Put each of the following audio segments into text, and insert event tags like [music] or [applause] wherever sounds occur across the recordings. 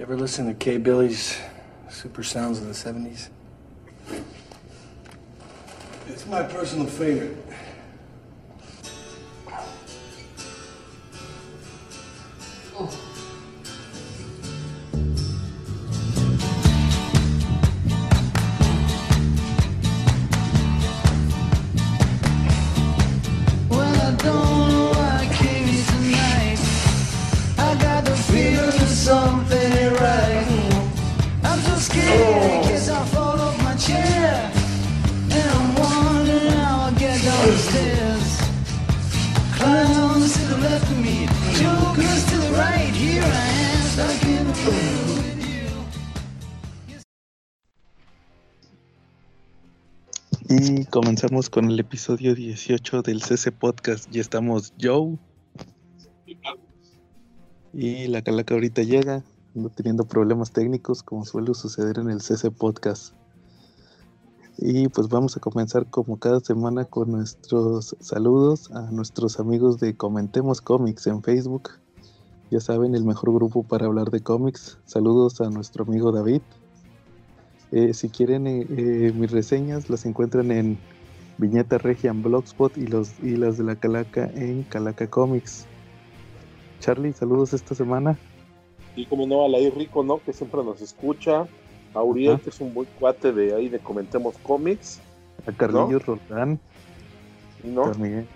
You ever listen to K. Billy's Super Sounds of the 70s? It's my personal favorite. Comenzamos con el episodio 18 del CC Podcast. Ya estamos Joe. Y la calaca ahorita llega, ando teniendo problemas técnicos como suele suceder en el CC Podcast. Y pues vamos a comenzar como cada semana con nuestros saludos a nuestros amigos de Comentemos Comics en Facebook. Ya saben, el mejor grupo para hablar de cómics. Saludos a nuestro amigo David. Eh, si quieren eh, eh, mis reseñas, las encuentran en Viñeta Regia en Blogspot y, los, y las de la Calaca en Calaca Comics. Charlie, saludos esta semana. Y como no, a Lair Rico, ¿no? Que siempre nos escucha. A Uriel, que es un buen cuate de ahí de Comentemos Cómics, A Carlillo Roldán ¿no? también.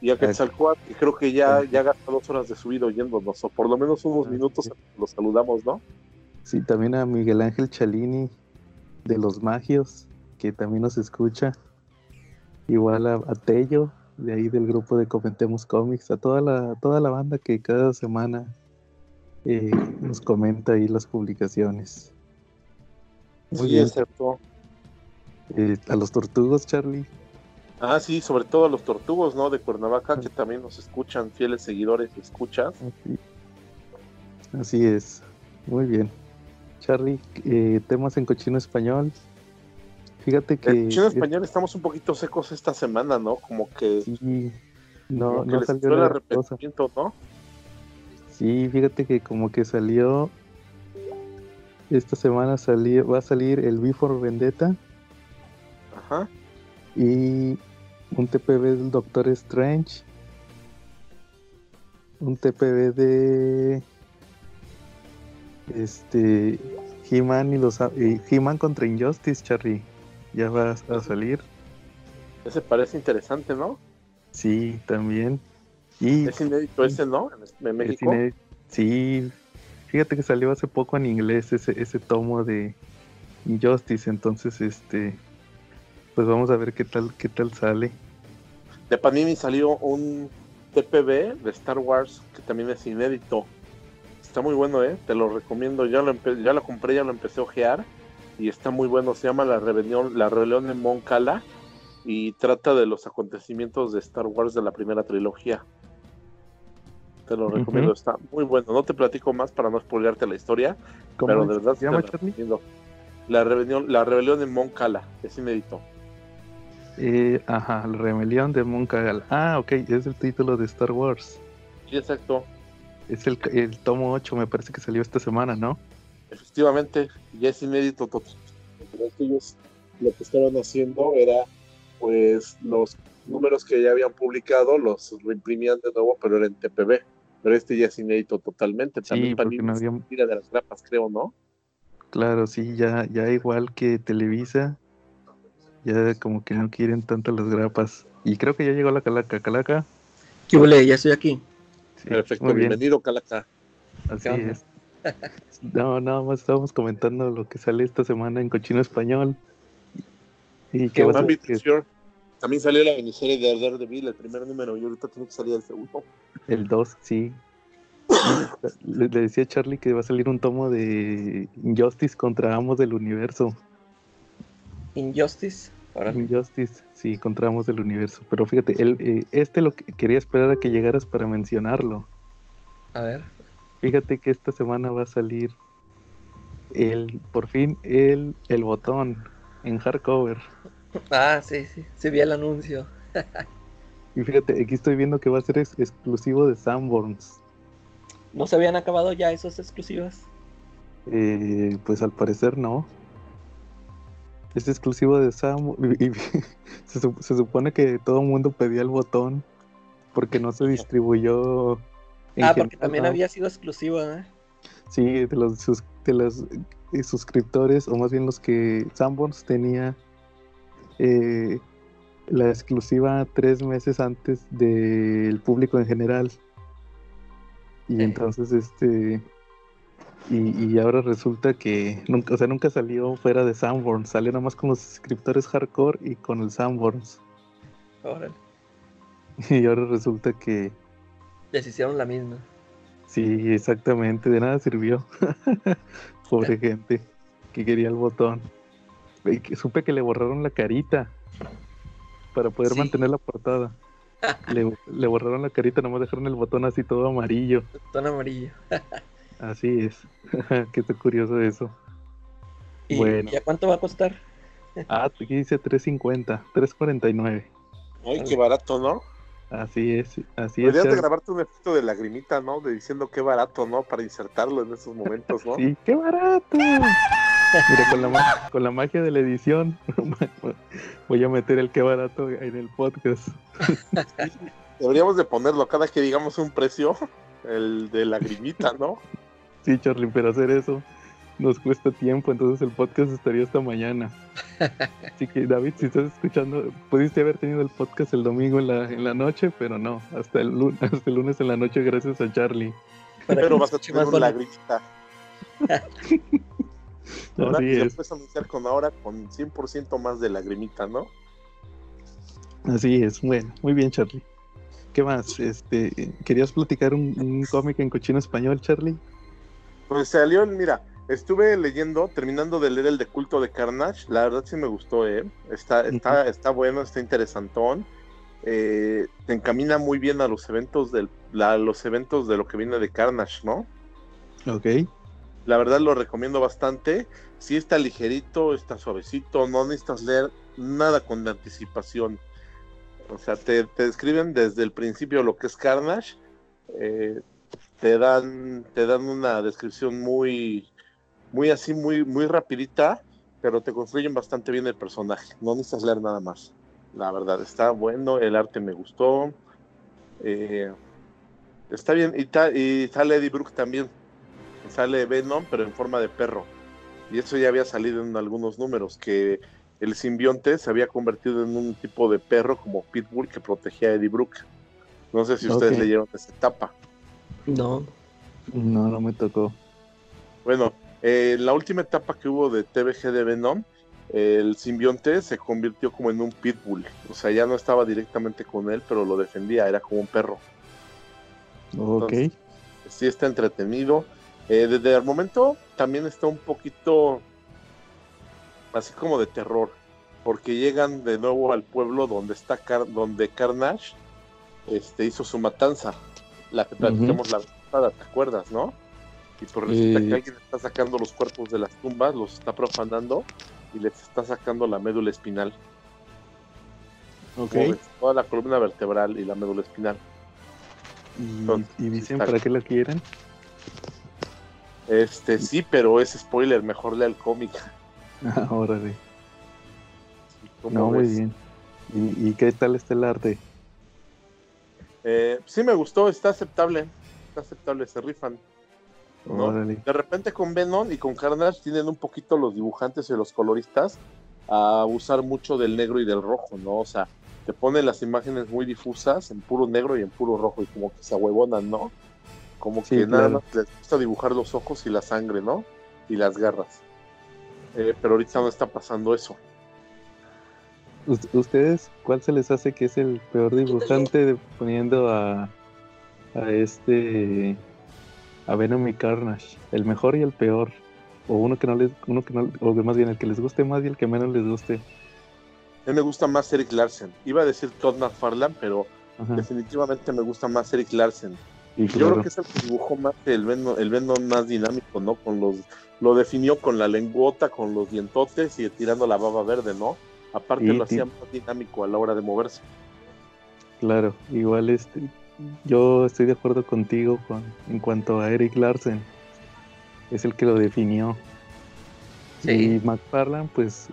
Y a Quetzalcóatl, que creo que ya, ya gasta dos horas de su vida oyéndonos, o por lo menos unos Ah, minutos los saludamos, ¿no? Sí, también a Miguel Ángel Chalini de Los Magios, que también nos escucha. Igual a, a Tello, de ahí del grupo de Comentemos Comics, a toda la, toda la banda que cada semana eh, nos comenta ahí las publicaciones. Muy bien, eh, a los tortugos, Charlie. Ah, sí, sobre todo a los tortugos, ¿no? De Cuernavaca, que también nos escuchan, fieles seguidores escuchas. Así, así es, muy bien. Charlie, eh, temas en cochino español. Fíjate que... En chino español estamos un poquito secos esta semana, ¿no? Como que, Sí, no, como que no les salió el arrepentimiento, ¿no? Sí, fíjate que como que salió esta semana salió, va a salir el Before Vendetta Ajá. y un TPB del Doctor Strange, un TPB de este He-Man y los He-Man contra Injustice, Charlie, ya va a salir. Ese parece interesante, ¿no? Sí, también. Y Es inédito ese, ¿no? En, Es México. inédito. Sí, fíjate que salió hace poco en inglés ese, ese tomo de Injustice, entonces este pues vamos a ver qué tal qué tal sale. De Panini salió un TPB de Star Wars que también es inédito. Está muy bueno, ¿eh? Te lo recomiendo. Ya lo, ya lo compré, ya lo empecé a ojear. Y está muy bueno. Se llama La Rebelión, la rebelión de Mon Cala. Y trata de los acontecimientos de Star Wars de la primera trilogía. Te lo recomiendo. Está muy bueno. No te platico más para no spoilearte la historia. ¿Cómo Pero es? de verdad se te llama la Charlie? recomiendo. La rebelión, la rebelión de Mon Cala. Es inédito. Eh, ajá, la rebelión de Moncagal. Ah, ok, es el título de Star Wars. Sí, exacto. Es el, el tomo 8, me parece que salió esta semana, ¿no? Efectivamente ya es inédito tot- Pero que ellos lo que estaban haciendo era pues los números que ya habían publicado los reimprimían de nuevo pero era en TPB pero este ya es inédito totalmente Sí, también porque Panini no se había- tira de las grapas creo no Claro, sí, ya, ya igual que Televisa, ya como que no quieren tanto las grapas. Y creo que ya llegó la calaca, calaca. ¿Qué? Ya estoy aquí. Sí, perfecto bienvenido Calaca Así. No, nada más estábamos comentando lo que sale esta semana en Cochino Español. Y que a también salió la miniserie de Daredevil el primer número y ahorita tiene que salir el segundo el 2, sí. Le, le decía a Charlie que va a salir un tomo de Injustice contra Amos del Universo. Injustice. Ahora Injustice, sí, contra Amos del Universo. Pero fíjate, el, eh, este lo que quería esperar a que llegaras para mencionarlo. A ver. Fíjate que esta semana va a salir el, por fin, el, el botón en hardcover. Ah, sí, sí. Sí vi el anuncio. [laughs] Y fíjate, aquí estoy viendo que va a ser ex- exclusivo de Sanborns. ¿No se habían acabado ya esos exclusivos? Eh, pues al parecer no. Es exclusivo de Sam. y- [laughs] se, se supone que todo el mundo pedía el botón porque no se distribuyó. Ah, porque general, también ¿no? había sido exclusiva, ¿eh? Sí, de los, sus- de los eh, suscriptores, o más bien los que Sanborns tenía eh, la exclusiva tres meses antes del público en general. Y entonces, este. Y, y ahora resulta que nunca, o sea, nunca salió fuera de Sanborns, salió nada más con los suscriptores hardcore y con el Sanborns. Órale. [laughs] Y ahora resulta que Les hicieron la misma. Sí, exactamente, de nada sirvió. [laughs] Pobre gente que quería el botón. Y que supe que le borraron la carita para poder Sí. mantener la portada. [laughs] Le, le borraron la carita, nomás dejaron el botón así todo amarillo. Tono amarillo. [laughs] Así es. Qué curioso eso. ¿Y, Bueno. ¿y a cuánto va a costar? Ah, aquí dice 350, 349. Ay, qué barato, ¿no? Así es, así es. Deberías de Charlie. grabarte un efecto de lagrimita, ¿no? De diciendo qué barato, ¿no? Para insertarlo en esos momentos, ¿no? [laughs] Sí, qué barato. Mira, con la, ma- con la magia de la edición, [laughs] voy a meter el qué barato en el podcast. [laughs] Deberíamos de ponerlo cada que digamos un precio, el de lagrimita, ¿no? Sí, Charlie, pero hacer eso nos cuesta tiempo, entonces el podcast estaría hasta mañana. [laughs] Así que, David, si estás escuchando, pudiste haber tenido el podcast el domingo en la, en la noche, pero no, hasta el, lunes, [laughs] hasta el lunes en la noche, gracias a Charlie. Para Pero que vas a tener más un bonito. lagrimita. Ahora [laughs] Así lo es, puedes anunciar con ahora con 100% más de lagrimita, ¿no? así es. Bueno, muy bien, Charlie. ¿Qué más? Este, ¿Querías platicar un, un cómic en cochino español, Charlie? Pues salió, mira, estuve leyendo, terminando de leer el de culto de Carnage, la verdad sí me gustó, ¿eh? Está, está, está bueno, está interesantón. Eh, te encamina muy bien a los eventos del, la- los eventos de lo que viene de Carnage, ¿no? Ok. La verdad lo recomiendo bastante. Sí está ligerito, está suavecito, no necesitas leer nada con anticipación. O sea, te, te describen desde el principio lo que es Carnage. eh, te dan, te dan una descripción muy, muy así, muy, muy rapidita, pero te construyen bastante bien el personaje. No necesitas leer nada más. La verdad, está bueno, el arte me gustó. eh, está bien, y, ta- y sale Eddie Brooke también sale Venom, pero en forma de perro. Y eso ya había salido en algunos números, que el simbionte se había convertido en un tipo de perro como Pitbull que protegía a Eddie Brooke. No sé si ustedes Ok. leyeron esa etapa. No. No, no me tocó. Bueno, eh, la última etapa que hubo de TVG de Venom, el simbionte se convirtió como en un Pitbull. O sea, ya no estaba directamente con él, pero lo defendía, era como un perro. Ok. sí está entretenido. Eh, desde el momento también está un poquito así como de terror, porque llegan de nuevo al pueblo donde está Car- donde Carnage este, hizo su matanza, la que platicamos la vez pasada, ¿te acuerdas, no? Y pues resulta Eh. que alguien está sacando los cuerpos de las tumbas, los está profanando y les está sacando la médula espinal, Ok. como ves, toda la columna vertebral y la médula espinal. Y, y dicen para qué lo quieren. Este sí, pero es spoiler, mejor lea el cómic. [laughs] Ah, órale. ¿Cómo No, muy bien. ¿Y, y qué tal está el arte? Eh, sí me gustó, está aceptable. Está aceptable, se rifan. De repente con Venom y con Carnage tienen un poquito los dibujantes y los coloristas a usar mucho del negro y del rojo, ¿no? O sea, te ponen las imágenes muy difusas en puro negro y en puro rojo y como que se ahuevonan, ¿no? Como Sí, que nada claro. más les gusta dibujar los ojos y la sangre, ¿no? Y las garras. Eh, pero ahorita no está pasando eso. Us- ¿Ustedes cuál se les hace que es el peor dibujante de- poniendo a, a este a Venom y Carnage? El mejor y el peor. O uno que no les, uno que no, o más bien el que les guste más y el que menos les guste. A mí me gusta más Eric Larsen. Iba a decir Todd McFarlane, pero Ajá. definitivamente me gusta más Eric Larsen. Y Yo creo que es el que dibujó más el Venom, el Venom más dinámico, ¿no? Con los, lo definió con la lengüota, con los dientotes y tirando la baba verde, ¿no? Aparte Y lo hacía más dinámico a la hora de moverse. claro, igual este, yo estoy de acuerdo contigo con, en cuanto a Eric Larsen. es el que lo definió. Sí. Y McFarlane, pues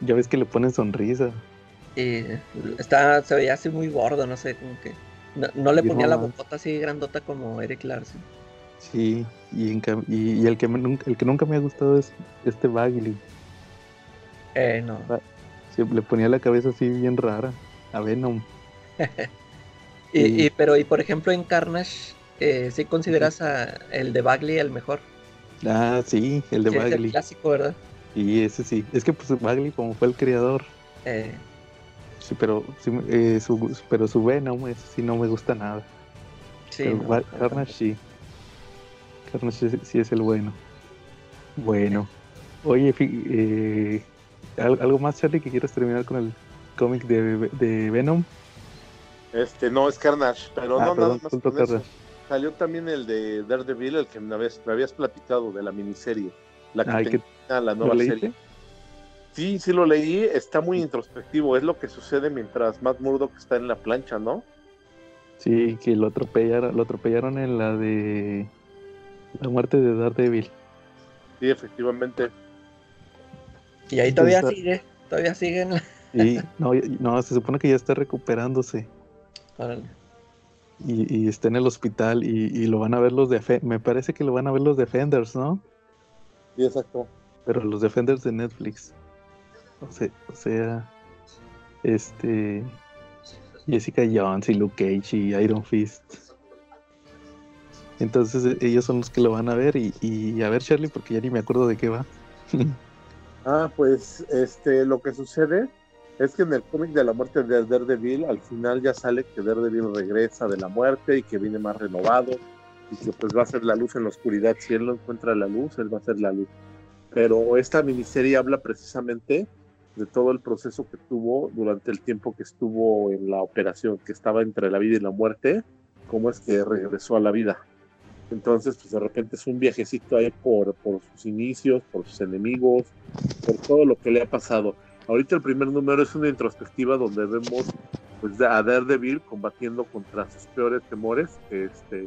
ya ves que le ponen sonrisa. Y está, se veía así muy gordo, no sé, como que. No, no le ponía no la bocota así grandota como Eric Larson. Sí, y, en cam- y, y el, que me el que nunca me ha gustado es este Bagley. Eh, no. Sí, le ponía la cabeza así bien rara a Venom. [laughs] Y, Sí. y- pero, y por ejemplo, en Carnage, eh, ¿sí consideras a el de Bagley el mejor? Ah, sí, el de Sí, es el Bagley. clásico, ¿verdad? Y ese sí. Es que pues Bagley como fue el creador. Eh, Sí, pero, sí, eh, su, pero su Venom, ese sí no me gusta nada. sí, pero no, Carnage sí. Carnage sí, es el bueno. Bueno. Oye, eh, ¿al- ¿algo más, Charlie, que quieras terminar con el cómic de, de Venom? Este, no, es Carnage, pero Ah, no, perdón, nada más con eso. Salió también el de Daredevil, el que me habías, me habías platicado de la miniserie. La que Ay, ¿qué- tenía la ¿Lo nueva serie. Sí, sí lo leí, está muy introspectivo, es lo que sucede mientras Matt Murdock está en la plancha, ¿no? Sí, que lo atropellaron, lo atropellaron en la de la muerte de Daredevil. Sí, efectivamente. Y ahí todavía Está- sigue, todavía sigue en la... Y no, no, se supone que ya está recuperándose Órale. y, y está en el hospital y, y lo van a ver los de me parece que lo van a ver los Defenders, ¿no? Sí, exacto. Pero los Defenders de Netflix. O sea, o sea, este Jessica Jones y Luke Cage y Iron Fist. Entonces e- ellos son los que lo van a ver y, y a ver Charlie porque ya ni me acuerdo de qué va. [laughs] Ah, pues este, lo que sucede es que en el cómic de la muerte de Daredevil, al final ya sale que Daredevil regresa de la muerte y que viene más renovado y que pues va a ser la luz en la oscuridad. Si él no encuentra la luz, él va a ser la luz. Pero esta miniserie habla precisamente de todo el proceso que tuvo durante el tiempo que estuvo en la operación, que estaba entre la vida y la muerte, cómo es que regresó a la vida. Entonces, pues de repente es un viajecito ahí por, por sus inicios, por sus enemigos, por todo lo que le ha pasado. Ahorita el primer número es una introspectiva donde vemos pues, a Daredevil combatiendo contra sus peores temores, este,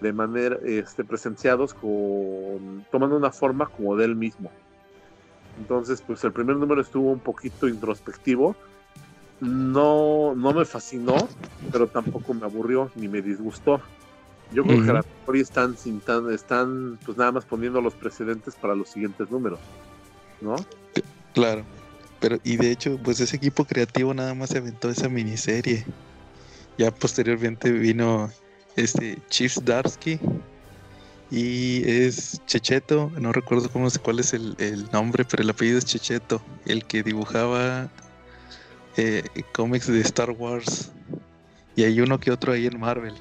de manera este, presenciados con tomando una forma como de él mismo. Entonces, pues el primer número estuvo un poquito introspectivo. No, no me fascinó, pero tampoco me aburrió ni me disgustó. Yo creo que a lo mejor están, sin tan- están pues nada más poniendo los precedentes para los siguientes números, ¿no? Claro. Pero, y de hecho, pues ese equipo creativo nada más se aventó esa miniserie. Ya posteriormente vino este Chief Darsky y es Checheto, no recuerdo cómo cuál es el, el nombre, pero el apellido es Checheto, el que dibujaba eh, cómics de Star Wars. Y hay uno que otro ahí en Marvel.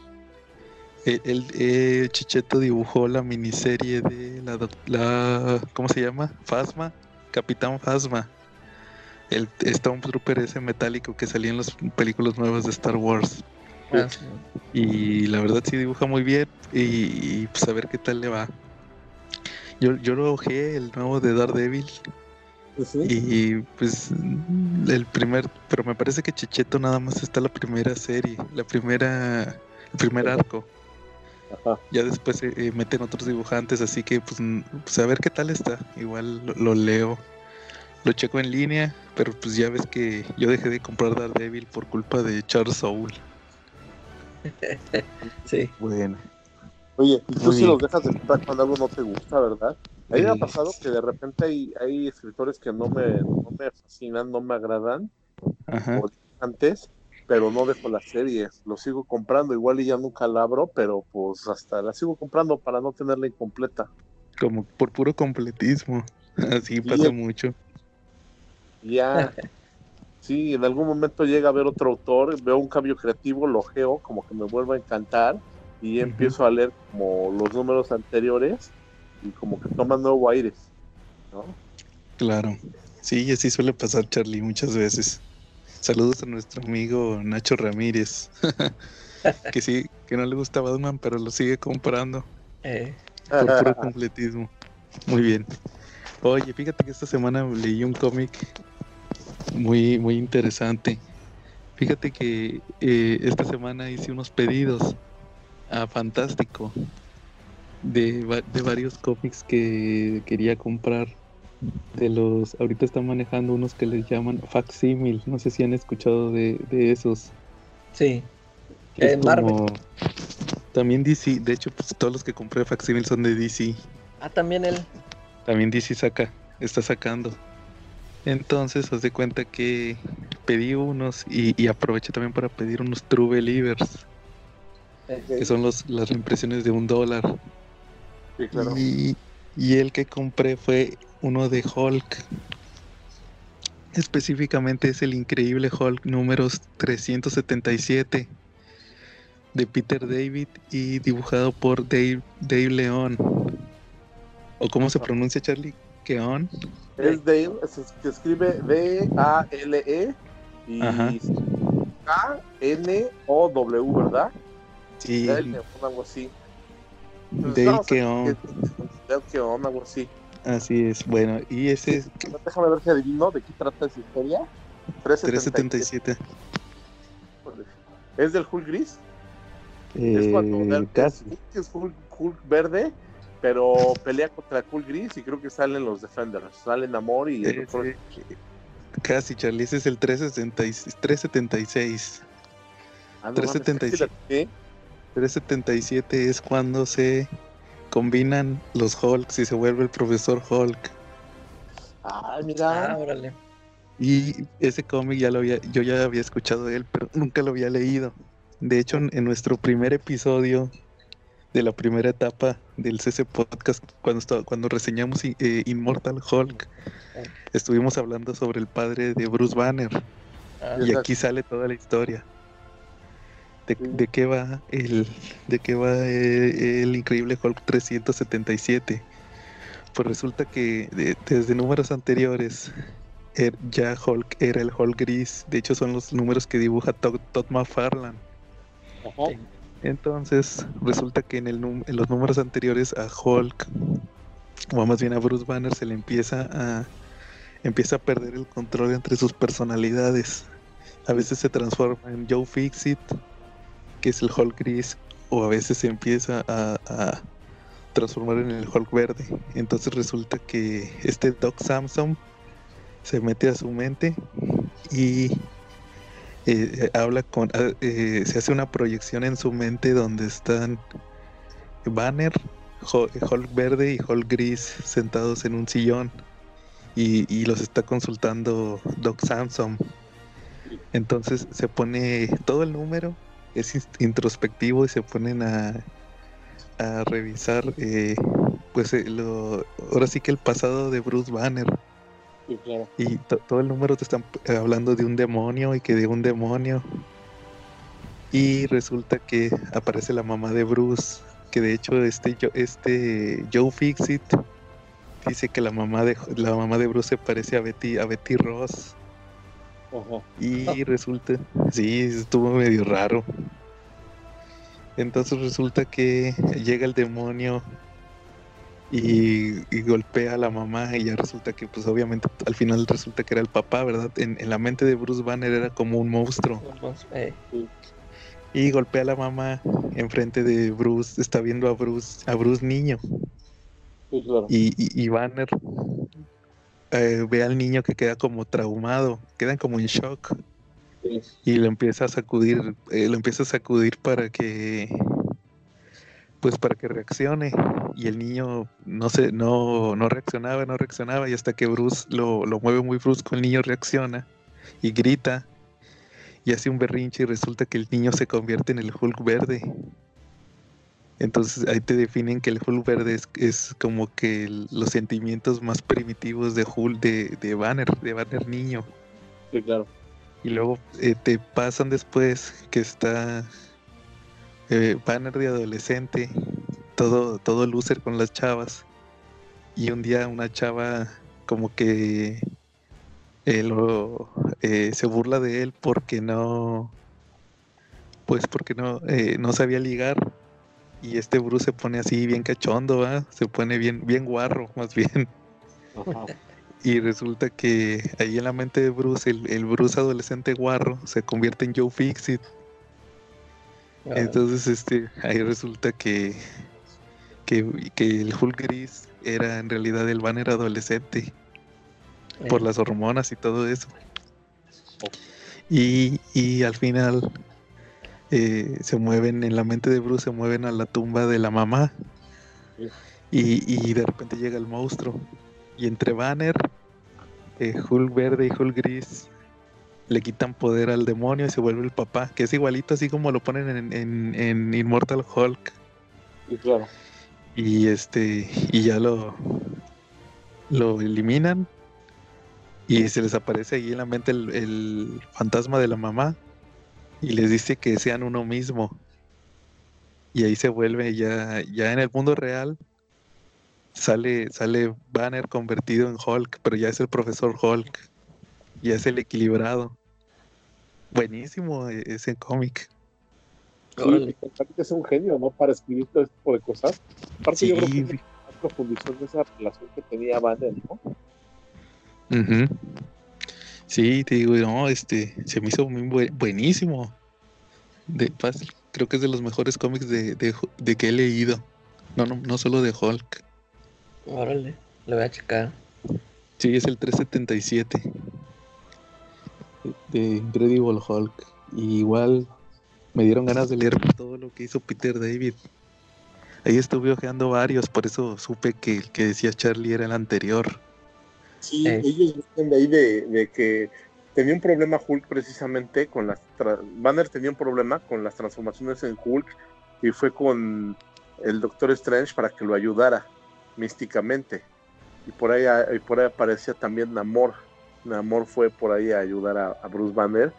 El, el, eh, Checheto dibujó la miniserie de la, la ¿cómo se llama? Phasma, Capitán Phasma. El Stormtrooper ese metálico que salía en las películas nuevas de Star Wars. Ah, sí. Y la verdad sí dibuja muy bien. Y, y, pues a ver qué tal le va. Yo, yo lo ojé el nuevo de Daredevil. Y pues el primer, pero me parece que Checheto nada más está la primera serie, la primera, el primer arco. Ajá. Ya después eh, eh, meten otros dibujantes, así que pues, pues, a ver qué tal está. Igual lo, lo leo, lo checo en línea, pero pues ya ves que yo dejé de comprar Daredevil por culpa de Charles Soule. [laughs] Sí. Bueno, Oye, y tú sí bien. los dejas de comprar cuando algo no te gusta, ¿verdad? A mí me ha pasado que de repente hay, hay escritores que no me, no me fascinan, no me agradan, ajá. antes, pero no dejo la serie, lo sigo comprando, igual y ya nunca la abro, pero pues hasta la sigo comprando para no tenerla incompleta. Como por puro completismo. [laughs] Así Sí, pasa mucho. Ya, [laughs] sí, en algún momento llega a ver otro autor, veo un cambio creativo, lo geo, como que me vuelve a encantar, y empiezo a leer como los números anteriores, y como que toma nuevo aires, ¿no? Claro. Sí, y así suele pasar, Charlie, muchas veces. Saludos a nuestro amigo Nacho Ramírez. [laughs] que sí, que no le gusta Batman, pero lo sigue comprando Eh, por puro [laughs] completismo. Muy bien. Oye, fíjate que esta semana leí un cómic muy, muy interesante. Fíjate que eh, esta semana hice unos pedidos a Fantástico. de, de varios cómics que quería comprar. De los, ahorita están manejando unos que les llaman facsimil. No sé si han escuchado de, de esos. Sí. es Eh, Marvel. como- También DC. De hecho, pues todos los que compré facsimil son de DC. Ah, también él. También DC saca, está sacando. Entonces, haz de cuenta que pedí unos y, y aproveché también para pedir unos True Believers, que son los, las reimpresiones de un dólar. Sí, claro. Y, y el que compré fue uno de Hulk. Específicamente es el increíble Hulk números 377 de Peter David y dibujado por Dave, Dave León. ¿O cómo se pronuncia Charlie? Keon. Es Dale, se, se escribe D-A-L-E y. K-N-O-W, ¿verdad? Sí, Dale, algo así. Pues Dale Keon. Dale Keon, algo así. Así es. Bueno, y ese es Déjame ver si adivino de qué trata esa historia. 377. 377. ¿Es del Hulk gris? es cuando Eh, Dale- casi. es, es Hulk, Hulk verde, pero pelea contra Hulk gris y creo que salen los Defenders. Salen Namor y el Ese- Doctor- Casi, Charlie. Ese es el 376. 376. Ah, no mames, 377. ¿sí? 377 es cuando se combinan los Hulks y se vuelve el profesor Hulk. Ay, mira. Ah, órale. Y ese cómic ya lo había, yo ya había escuchado de él, pero nunca lo había leído. De hecho, en, en nuestro primer episodio de la primera etapa del CC Podcast, cuando, estaba- cuando reseñamos eh, Immortal Hulk, estuvimos hablando sobre el padre de Bruce Banner. Ah, Y aquí sale toda la historia. De, de qué va el de qué va eh, el, increíble Hulk 377. Pues resulta que de- desde números anteriores er- ya Hulk era el Hulk gris. De hecho son los números que dibuja Todd, Todd McFarlane. Ajá. Entonces resulta que en, el en los números anteriores a Hulk o más bien a Bruce Banner se le empieza a empieza a perder el control entre sus personalidades. A veces se transforma en Joe Fixit, que es el Hulk gris, o a veces se empieza a, a transformar en el Hulk verde. Entonces resulta que este Doc Samson se mete a su mente y eh, habla con, ah, eh, se hace una proyección en su mente donde están Banner, Hul- Hulk verde y Hulk gris sentados en un sillón y, los está consultando Doc Samson. Entonces se pone todo el número, es introspectivo y se ponen a, a revisar, eh, pues eh, lo, ahora sí que el pasado de Bruce Banner. Sí, claro. Y to- todo el número te están eh, hablando de un demonio y que de un demonio. Y resulta que aparece la mamá de Bruce, que de hecho este, este Joe Fixit dice que la mamá de la mamá de Bruce se parece a Betty, a Betty Ross. Ajá. Y resulta, sí, estuvo medio raro. Entonces resulta que llega el demonio y, y golpea a la mamá y ya resulta que pues obviamente al final resulta que era el papá, ¿verdad? En, en la mente de Bruce Banner era como un monstruo eh, y golpea a la mamá enfrente de Bruce, está viendo a Bruce, a Bruce niño Sí, claro. y, y, y Banner eh, ve al niño que queda como traumado, quedan como en shock Sí. y lo empieza a sacudir, eh, lo empieza a sacudir para que pues para que reaccione y el niño no se no, no reaccionaba, no reaccionaba y hasta que Bruce lo, lo mueve muy brusco el niño reacciona y grita y hace un berrinche y resulta que el niño se convierte en el Hulk verde. Entonces ahí te definen que el Hulk verde es, es como que el- los sentimientos más primitivos de Hulk de, de Banner, de Banner niño. Sí, claro. Y luego eh, te pasan después que está eh, Banner de adolescente, todo, todo loser con las chavas. Y un día una chava como que eh, lo, eh, se burla de él porque no, pues porque no, eh, no sabía ligar. Y este Bruce se pone así bien cachondo. Se pone bien, bien guarro, más bien. Ajá. Y resulta que ahí en la mente de Bruce, el, el Bruce adolescente guarro se convierte en Joe Fixit. Ah, Entonces, este, ahí resulta que, que, que el Hulk gris era en realidad el Banner adolescente por Eh, las hormonas y todo eso. Y, y al final eh, se mueven en la mente de Bruce, se mueven a la tumba de la mamá. Y, y de repente llega el monstruo. Y entre Banner, eh, Hulk verde y Hulk gris le quitan poder al demonio y se vuelve el papá, que es igualito así como lo ponen en, en- en Immortal Hulk. Sí, claro. Y este, y ya lo, lo eliminan. Y se les aparece ahí en la mente el, el fantasma de la mamá. Y les dice que sean uno mismo. Y ahí se vuelve ya, ya en el mundo real. Sale, sale Banner convertido en Hulk, pero ya es el profesor Hulk. Ya es el equilibrado. Buenísimo e- ese cómic. Sí, es un genio, ¿no? Para escribir todo este tipo de cosas. Aparte, yo creo que Sí, más profundizó en esa relación que tenía Banner, ¿no? Ujú. Sí, te digo, no, este, se me hizo muy bue- buenísimo. De, fácil, creo que es de los mejores cómics de, de, de que he leído. No, no, no solo de Hulk. Órale, lo voy a checar. Sí, es el 377 de Incredible Hulk. Y igual me dieron ganas de leer todo lo que hizo Peter David. Ahí estuve hojeando varios, por eso supe que el que decía Charlie era el anterior. Sí, Eh. ellos dicen de ahí de, de que tenía un problema Hulk precisamente con las... Banner tenía un problema con las transformaciones en Hulk y fue con el Doctor Strange para que lo ayudara místicamente. Y por ahí, y por ahí aparecía también Namor. Namor fue por ahí a ayudar a, a Bruce Banner,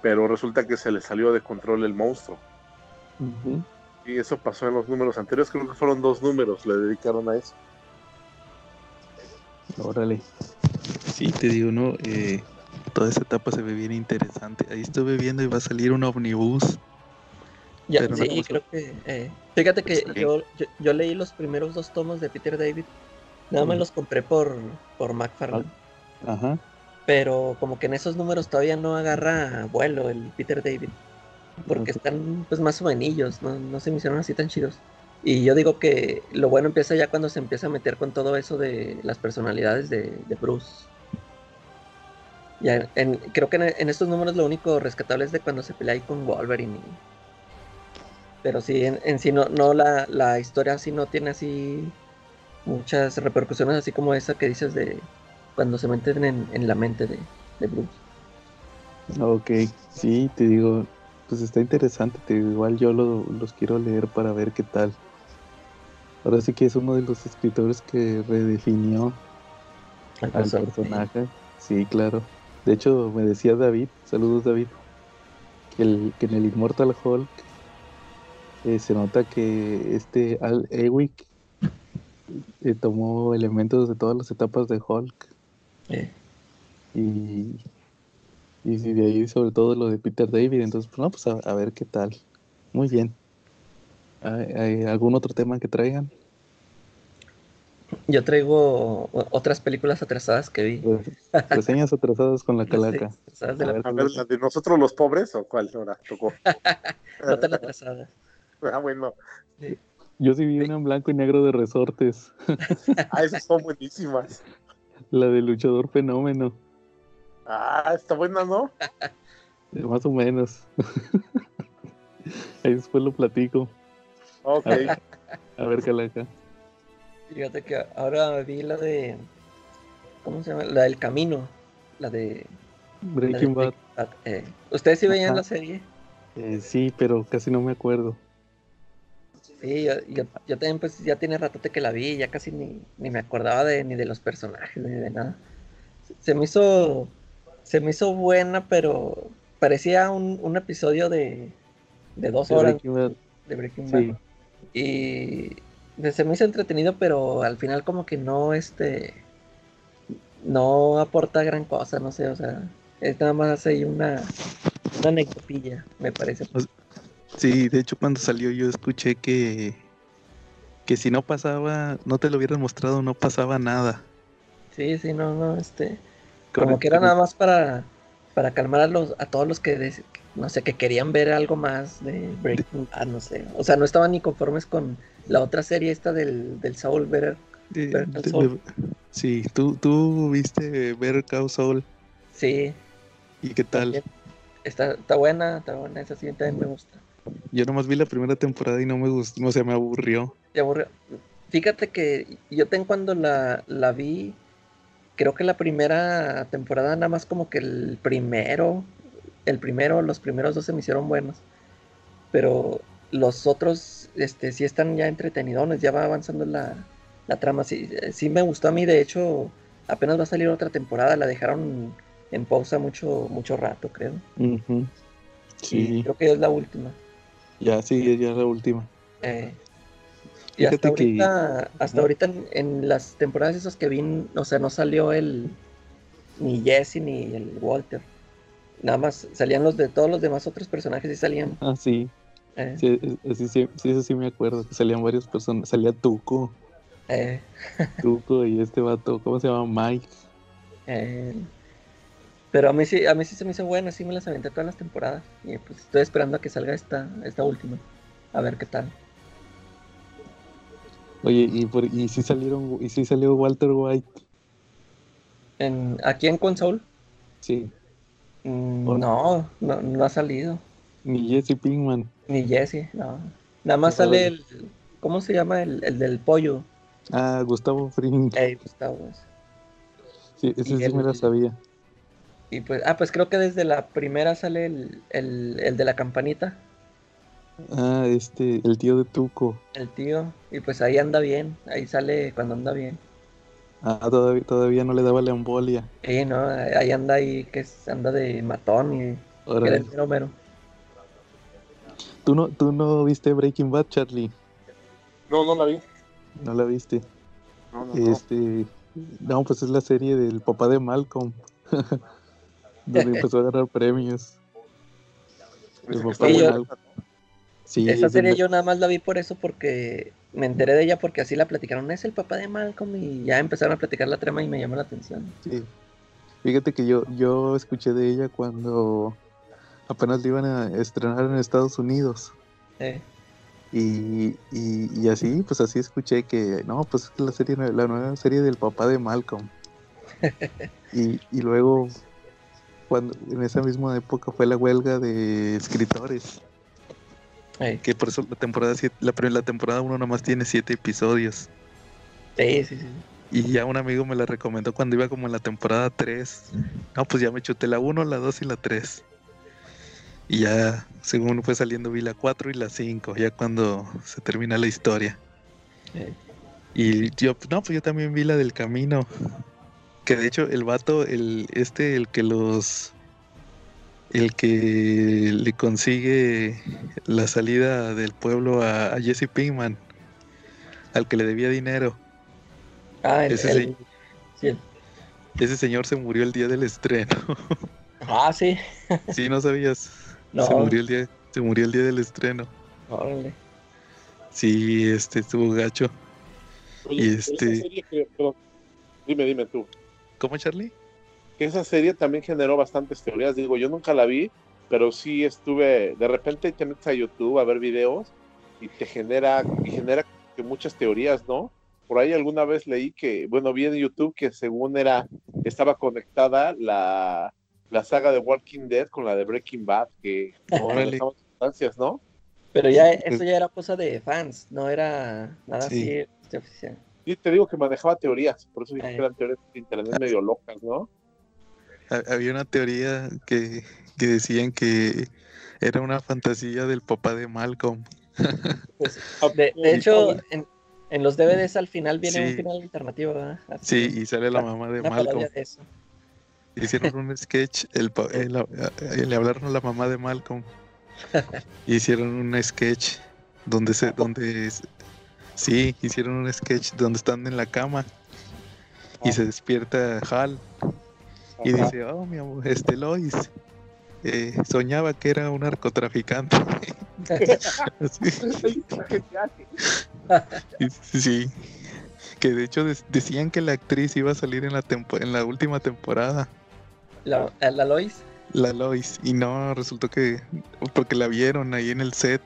pero resulta que se le salió de control el monstruo. Y eso pasó en los números anteriores, creo que fueron dos números, le dedicaron a eso. Órale. Sí, te digo, ¿no? Eh, toda esa etapa se ve bien interesante. Ahí estuve viendo y va a salir un omnibus. Ya, Pero sí, creo que. eh, fíjate que Sí. yo, yo, yo leí los primeros dos tomos de Peter David. Nada más los compré por, por McFarlane. Ajá. Pero como que en esos números todavía no agarra vuelo el Peter David. Porque están pues más juvenillos, no, no se me hicieron así tan chidos. Y yo digo que lo bueno empieza ya cuando se empieza a meter con todo eso de las personalidades de, de Bruce. Ya, en- creo que en, en estos números lo único rescatable es de cuando se pelea ahí con Wolverine. Pero sí, en, en sí no, no la, la historia así no tiene así muchas repercusiones así como esa que dices de cuando se meten en, en la mente de, de Bruce. Ok, sí, te digo, pues está interesante, te digo, igual yo lo- los quiero leer para ver qué tal. Ahora sí que es uno de los escritores que redefinió al personaje. Sí, claro. De hecho, me decía David, saludos David, que, el, que en el Immortal Hulk eh, se nota que este Al Ewing eh, tomó elementos de todas las etapas de Hulk Eh, y, y sí, de ahí sobre todo lo de Peter David. Entonces, pues, no, pues a, a ver qué tal. Muy bien. ¿Hay, hay algún otro tema que traigan? Yo traigo otras películas atrasadas que vi. Res- Reseñas atrasadas con la [laughs] calaca. Sí, atrasadas de A la- ver. A ver, la de nosotros los pobres, o cuál ahora tocó. [laughs] no tan atrasadas. Ah, bueno. Yo sí vi una en blanco y negro de resortes. Ah, esas son buenísimas. La de luchador fenómeno. Ah, está buena, ¿no? [laughs] eh, Más o menos. [laughs] Ahí después lo platico. Ok. A ver, calaca. Fíjate que ahora vi la de. ¿Cómo se llama? La del camino. La de. la de Breaking Bad. Bad. Eh, ¿Ustedes sí veían Ajá. la serie? Eh, sí, pero casi no me acuerdo. Sí, yo, yo, yo también pues ya tiene ratote que la vi, ya casi ni, ni me acordaba de ni de los personajes ni de nada. Se- Se me hizo se me hizo buena, pero parecía un, un episodio de, de dos horas Breaking de Breaking Bad. Sí, Y se me hizo entretenido, pero al final como que no este no aporta gran cosa, no sé, o sea, es nada más ahí una una anecdotilla, me parece. Sí, de hecho cuando salió yo escuché que que si no pasaba, no te lo hubieran mostrado, no pasaba nada. Sí, sí, no, no, este Como que era nada más para, para calmar a los, a todos los que, no sé, que querían ver algo más de Breaking Bad, no sé. O sea, no estaban ni conformes con, la otra serie esta del, del Saul Better. Eh, Better Call de- Saul. de- sí, tú, tú viste Better Call Saul Sí, y qué tal. Está, está buena, está buena, esa sí también me gusta. Yo nomás vi la primera temporada y no me gustó, o sea, me aburrió. Te aburrió. Fíjate que yo tengo cuando la, la vi, creo que la primera temporada nada más como que el primero, el primero, los primeros dos se me hicieron buenos. Pero los otros, este, sí están ya entretenidones, ya va avanzando la, la trama. Sí, sí me gustó a mí, de hecho, apenas va a salir otra temporada, la dejaron en pausa mucho, mucho rato, creo. Sí, creo que es la última. Ya sí, ya la última. Eh, y hasta que- ahorita, hasta ahorita en, en las temporadas esas que vi, o sea, no salió el ni Jesse ni el Walter. Nada más salían los de todos los demás otros personajes y salían. Ah, sí, eh, sí, es- sí, sí, sí, eso sí me acuerdo, que salían varias personas, salía Tuco, eh, [laughs] Tuco y este vato, ¿cómo se llama? Mike. eh. Pero a mí sí, a mí sí se me hizo buena, sí me las aventé todas las temporadas. Y pues estoy esperando a que salga esta, esta última. A ver qué tal. Oye, y, por, y sí salieron, y sí salió Walter White, En, aquí en Console, sí, mm, ¿O no, no, no ha salido. ni Jesse Pinkman. Ni Jesse, no. Nada más sale el. ¿Cómo se llama? El, el del pollo. Ah, Gustavo Fring, Ey, Gustavo. sí, ese sí me la sabía. Y pues, ah, pues creo que desde la primera sale el, el, el de la campanita, Ah, este, el tío de Tuco. el tío. Y pues ahí anda bien. Ahí sale cuando anda bien. Ah, todavía, todavía no le daba la embolia. Sí, ¿no? Ahí anda ahí que es- anda de matón y Órale. el mero mero. ¿Tú no, ¿Tú no viste Breaking Bad, Charlie? No, no la vi. ¿No la viste? No, no, no. Este, no, pues es la serie del papá de Malcolm. [laughs] donde empezó a ganar premios. [laughs] Malcolm. esa. Sí, serie yo nada más la vi por eso porque me enteré de ella porque así la platicaron. Es el papá de Malcolm y ya empezaron a platicar la trama y me llamó la atención. sí. Fíjate que yo, yo escuché de ella cuando apenas la iban a estrenar en Estados Unidos. Eh, Y, y, y así, pues así escuché que, no, pues es que la serie, la nueva serie del papá de Malcolm. [laughs] y, y luego, cuando en esa misma época fue la huelga de escritores, que por eso la temporada siete- la, la temporada 1 nomás tiene siete episodios. sí, sí, sí. Y ya un amigo me la recomendó cuando iba como en la temporada 3. No, pues ya me chuté la 1, la 2 y la 3. Y ya, según fue saliendo, vi la 4 y la 5, ya cuando se termina la historia. Y yo, no, pues yo también vi la del camino. Que de hecho el vato, el, este, el que los, el que le consigue la salida del pueblo a, a Jesse Pinkman, al que le debía dinero. Ah, el, Ese el- sí. sí, el- Ese señor se murió el día del estreno. [laughs] Ah, sí. [laughs] Sí, no sabías. No. Se murió el día, se murió el día del estreno. Órale. Sí, este estuvo gacho. Oye, Y este- serie perdón, dime, dime tú. ¿Cómo, Charlie? Que esa serie también generó bastantes teorías. Digo, yo nunca la vi, pero sí estuve. De repente te metes a YouTube a ver videos y te genera, y genera muchas teorías, ¿no? Por ahí alguna vez leí que, bueno, vi en YouTube que según era, estaba conectada la, la saga de Walking Dead con la de Breaking Bad, que Órale. sustancias, ¿no? Pero ya eso ya era cosa de fans, no era nada Sí. así este, oficial. Sí, te digo que manejaba teorías, por eso dije Ay. que eran teorías de internet medio locas, ¿no? Ha- Había una teoría que, que decían que era una fantasía del papá de Malcolm. Pues, [laughs] de, hecho, en, en los DVDs al final viene Sí. un final alternativo, ¿verdad? Así, Sí, y sale la mamá de una Malcolm. parodia de eso. Hicieron un sketch, el, eh, le hablaron a la mamá de Malcolm. [laughs] Hicieron un sketch donde se, donde sí, hicieron un sketch donde están en la cama y se despierta Hal y Ajá. dice, oh mi amor, este Lois, eh, soñaba que era un narcotraficante. [laughs] [laughs] Sí. Que de hecho decían que la actriz iba a salir en la tempo- en la última temporada, La, la Lois, la Lois, y no resultó que porque la vieron ahí en el set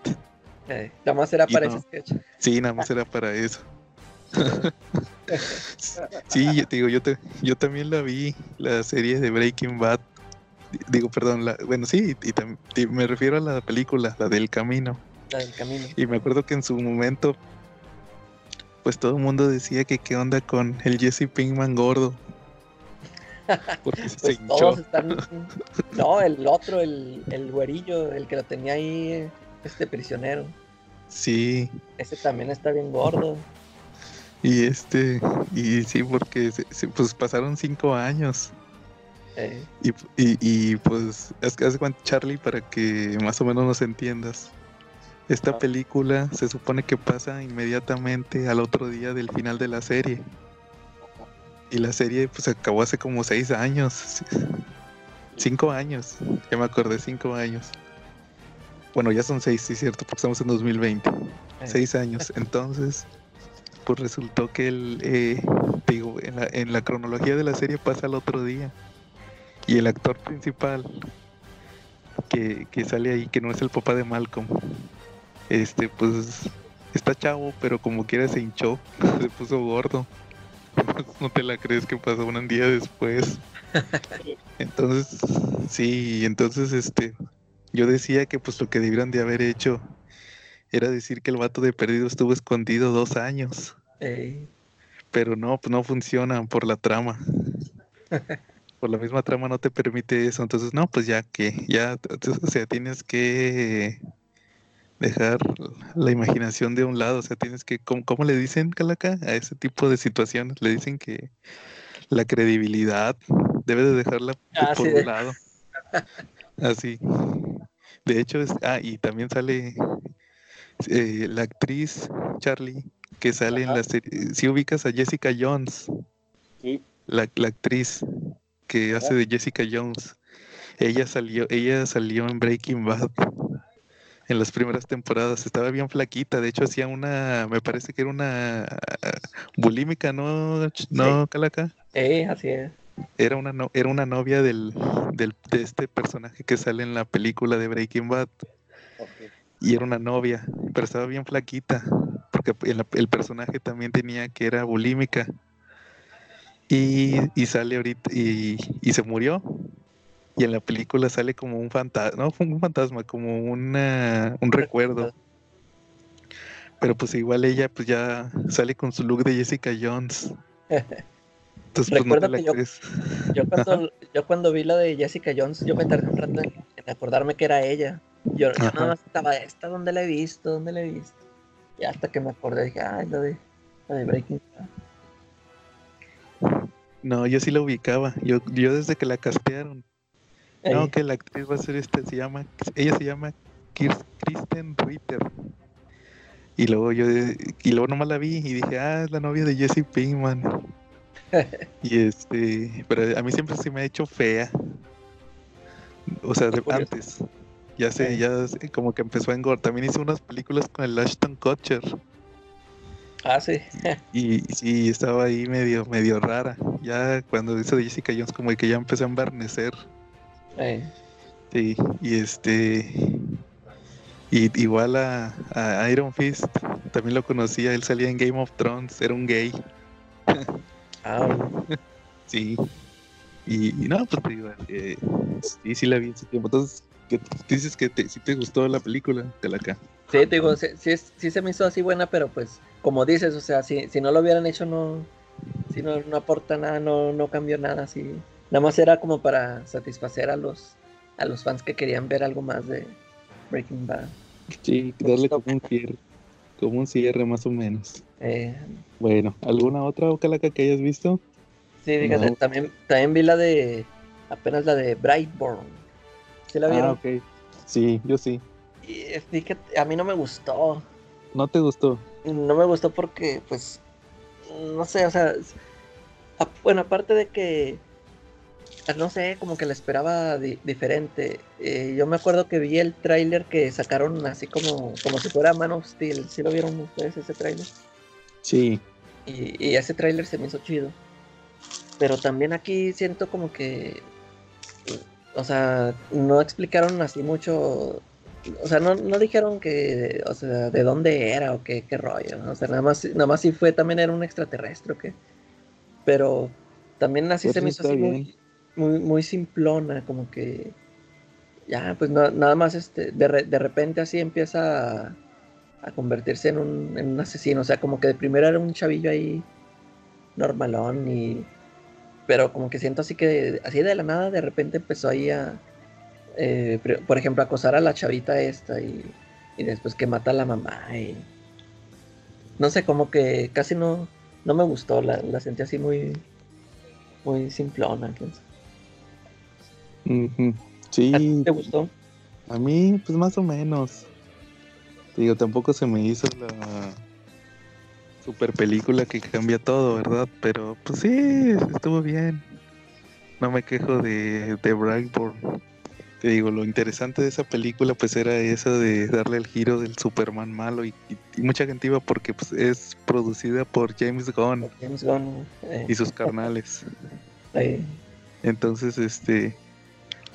Eh, nada más era para no. ese sketch. Sí, nada más era para eso. [laughs] Sí, yo te digo, yo, te, yo también la vi, la serie de Breaking Bad. Di- Digo, perdón, la, bueno, sí, y, tam- y me refiero a la película, la del camino. La del camino. Y me acuerdo que en su momento, pues todo el mundo decía que qué onda con el Jesse Pinkman gordo. [laughs] Porque se Pues hinchó. todos están. No, el otro, el, el güerillo, el que lo tenía ahí, este prisionero. Sí, Ese también está bien gordo. y este, y sí, porque se- se- pues pasaron cinco años. Eh, Y, y, y, pues, es que hace cuenta, Charlie, para que más o menos nos entiendas. Esta Ah. película se supone que pasa inmediatamente al otro día del final de la serie. Y la serie pues acabó hace como seis años. Cinco años. Ya me acordé, cinco años. Bueno, ya son seis, sí, cierto, porque estamos en 2020. eh, Seis años. Entonces, pues resultó que el, eh, digo, en la, en la cronología de la serie pasa al otro día. Y el actor principal que, que sale ahí, que no es el papá de Malcolm, este, pues está chavo, pero como quiera se hinchó, [laughs] se puso gordo. [laughs] No te la crees que pasó un día después. [laughs] Entonces, sí, entonces este, yo decía que pues lo que debieran de haber hecho era decir que el vato de perdido estuvo escondido dos años. Pero no, pues no funcionan por la trama. [laughs] por la misma trama no te permite eso. Entonces, no, pues ya que, ya, o sea, tienes que dejar la imaginación de un lado. O sea, tienes que, ¿cómo, cómo le dicen, Calaca? A ese tipo de situaciones. Le dicen que la credibilidad debe de dejarla Ah, por sí, un lado. [laughs] Así. De hecho, es, ah, y también sale eh, la actriz Charlie que sale en la serie. Si ubicas a Jessica Jones, Sí. la, la actriz que hace de Jessica Jones, ella salió, ella salió en Breaking Bad en las primeras temporadas. Estaba bien flaquita, de hecho hacía una, me parece que era una ah, bulímica, ¿no? ¿No, Calaca? eh, así es. Era una, no- era una novia del, del, de este personaje que sale en la película de Breaking Bad y era una novia, pero estaba bien flaquita, porque el, el personaje también tenía que era bulímica. Y, y sale ahorita y, y se murió. Y en la película sale como un fantasma, no un fantasma, como una, un recuerdo. Pero pues igual ella pues ya sale con su look de Jessica Jones. [laughs] Entonces pues no que [laughs] yo- cuando, yo cuando vi la de Jessica Jones, yo me tardé un rato en, en acordarme que era ella. Yo, yo nada más estaba, ¿esta dónde la he visto? ¿Dónde la he visto? Y hasta que me acordé, dije, ay, la de, la de Breaking Bad. No, yo sí la ubicaba. Yo, yo desde que la castearon. No, Eh, que la actriz va a ser esta, se llama, ella se llama Kristen Ritter. Y luego yo, y luego nomás la vi y dije, ah, es la novia de Jesse Pinkman. Y este, pero a mí siempre se me ha hecho fea. O sea, de- antes. Ya sé, ya sé, como que empezó a engordar. También hizo unas películas con el Ashton Kutcher. Ah, sí. Y sí, estaba ahí medio, medio rara. Ya cuando hizo Jessica Jones, como que ya empezó a embarnecer. Eh, Sí, y este. Y igual a, a Iron Fist, también lo conocía, él salía en Game of Thrones, era un gay, [laughs] [laughs] sí. Y, y no, pues te digo, eh, sí, sí la vi en su tiempo. Entonces, ¿qué dices que te, si te gustó la película? Te la acá. Sí, te digo, sí, sí, sí se me hizo así buena, pero pues, como dices, o sea, si, si no lo hubieran hecho, no, si no, no aporta nada, no, no cambió nada, así. Nada más era como para satisfacer a los, a los fans que querían ver algo más de Breaking Bad. Sí, darle como un cierre, como un cierre más o menos. Eh, Bueno, ¿alguna otra Ocalaca que hayas visto? sí, fíjate, No. también, también vi la de, apenas la de Brightburn. ¿Sí la vieron? Ah, ok. Sí, yo sí. Y fíjate, a mí no me gustó. ¿No te gustó? No me gustó porque, pues, no sé, o sea, a- bueno, aparte de que, ah, no sé, como que la esperaba di- diferente. Eh, yo me acuerdo que vi el tráiler que sacaron así como, como si fuera Man of Steel. ¿Sí lo vieron ustedes ese tráiler? Sí. Y, y ese tráiler se me hizo chido. Pero también aquí siento como que, o sea, no explicaron así mucho o sea, no, no dijeron que, o sea, de dónde era o qué, qué rollo, ¿no? o sea, nada más, nada más si fue, también era un extraterrestre o qué. Pero también así se me hizo así muy, muy, muy simplona, como que ya, pues no- nada más este, de, re- de repente así empieza a, a convertirse en un, en un asesino, o sea, como que de primero era un chavillo ahí normalón y pero como que siento así que así de la nada de repente empezó ahí a eh, por ejemplo acosar a la chavita esta y, y después que mata a la mamá y no sé como que casi no no me gustó la, la sentí así muy muy simplona quién sabe. Ujú. ¿A Sí, ti te gustó? a mí, pues más o menos. Te Digo, tampoco se me hizo la super película que cambia todo, ¿verdad? Pero pues sí, estuvo bien. No me quejo de, de Brightburn. Te digo, lo interesante de esa película pues era eso de darle el giro del Superman malo y, y- y mucha gente iba porque pues es producida por James Gunn James Gunn eh, y sus carnales. [laughs] Entonces, este,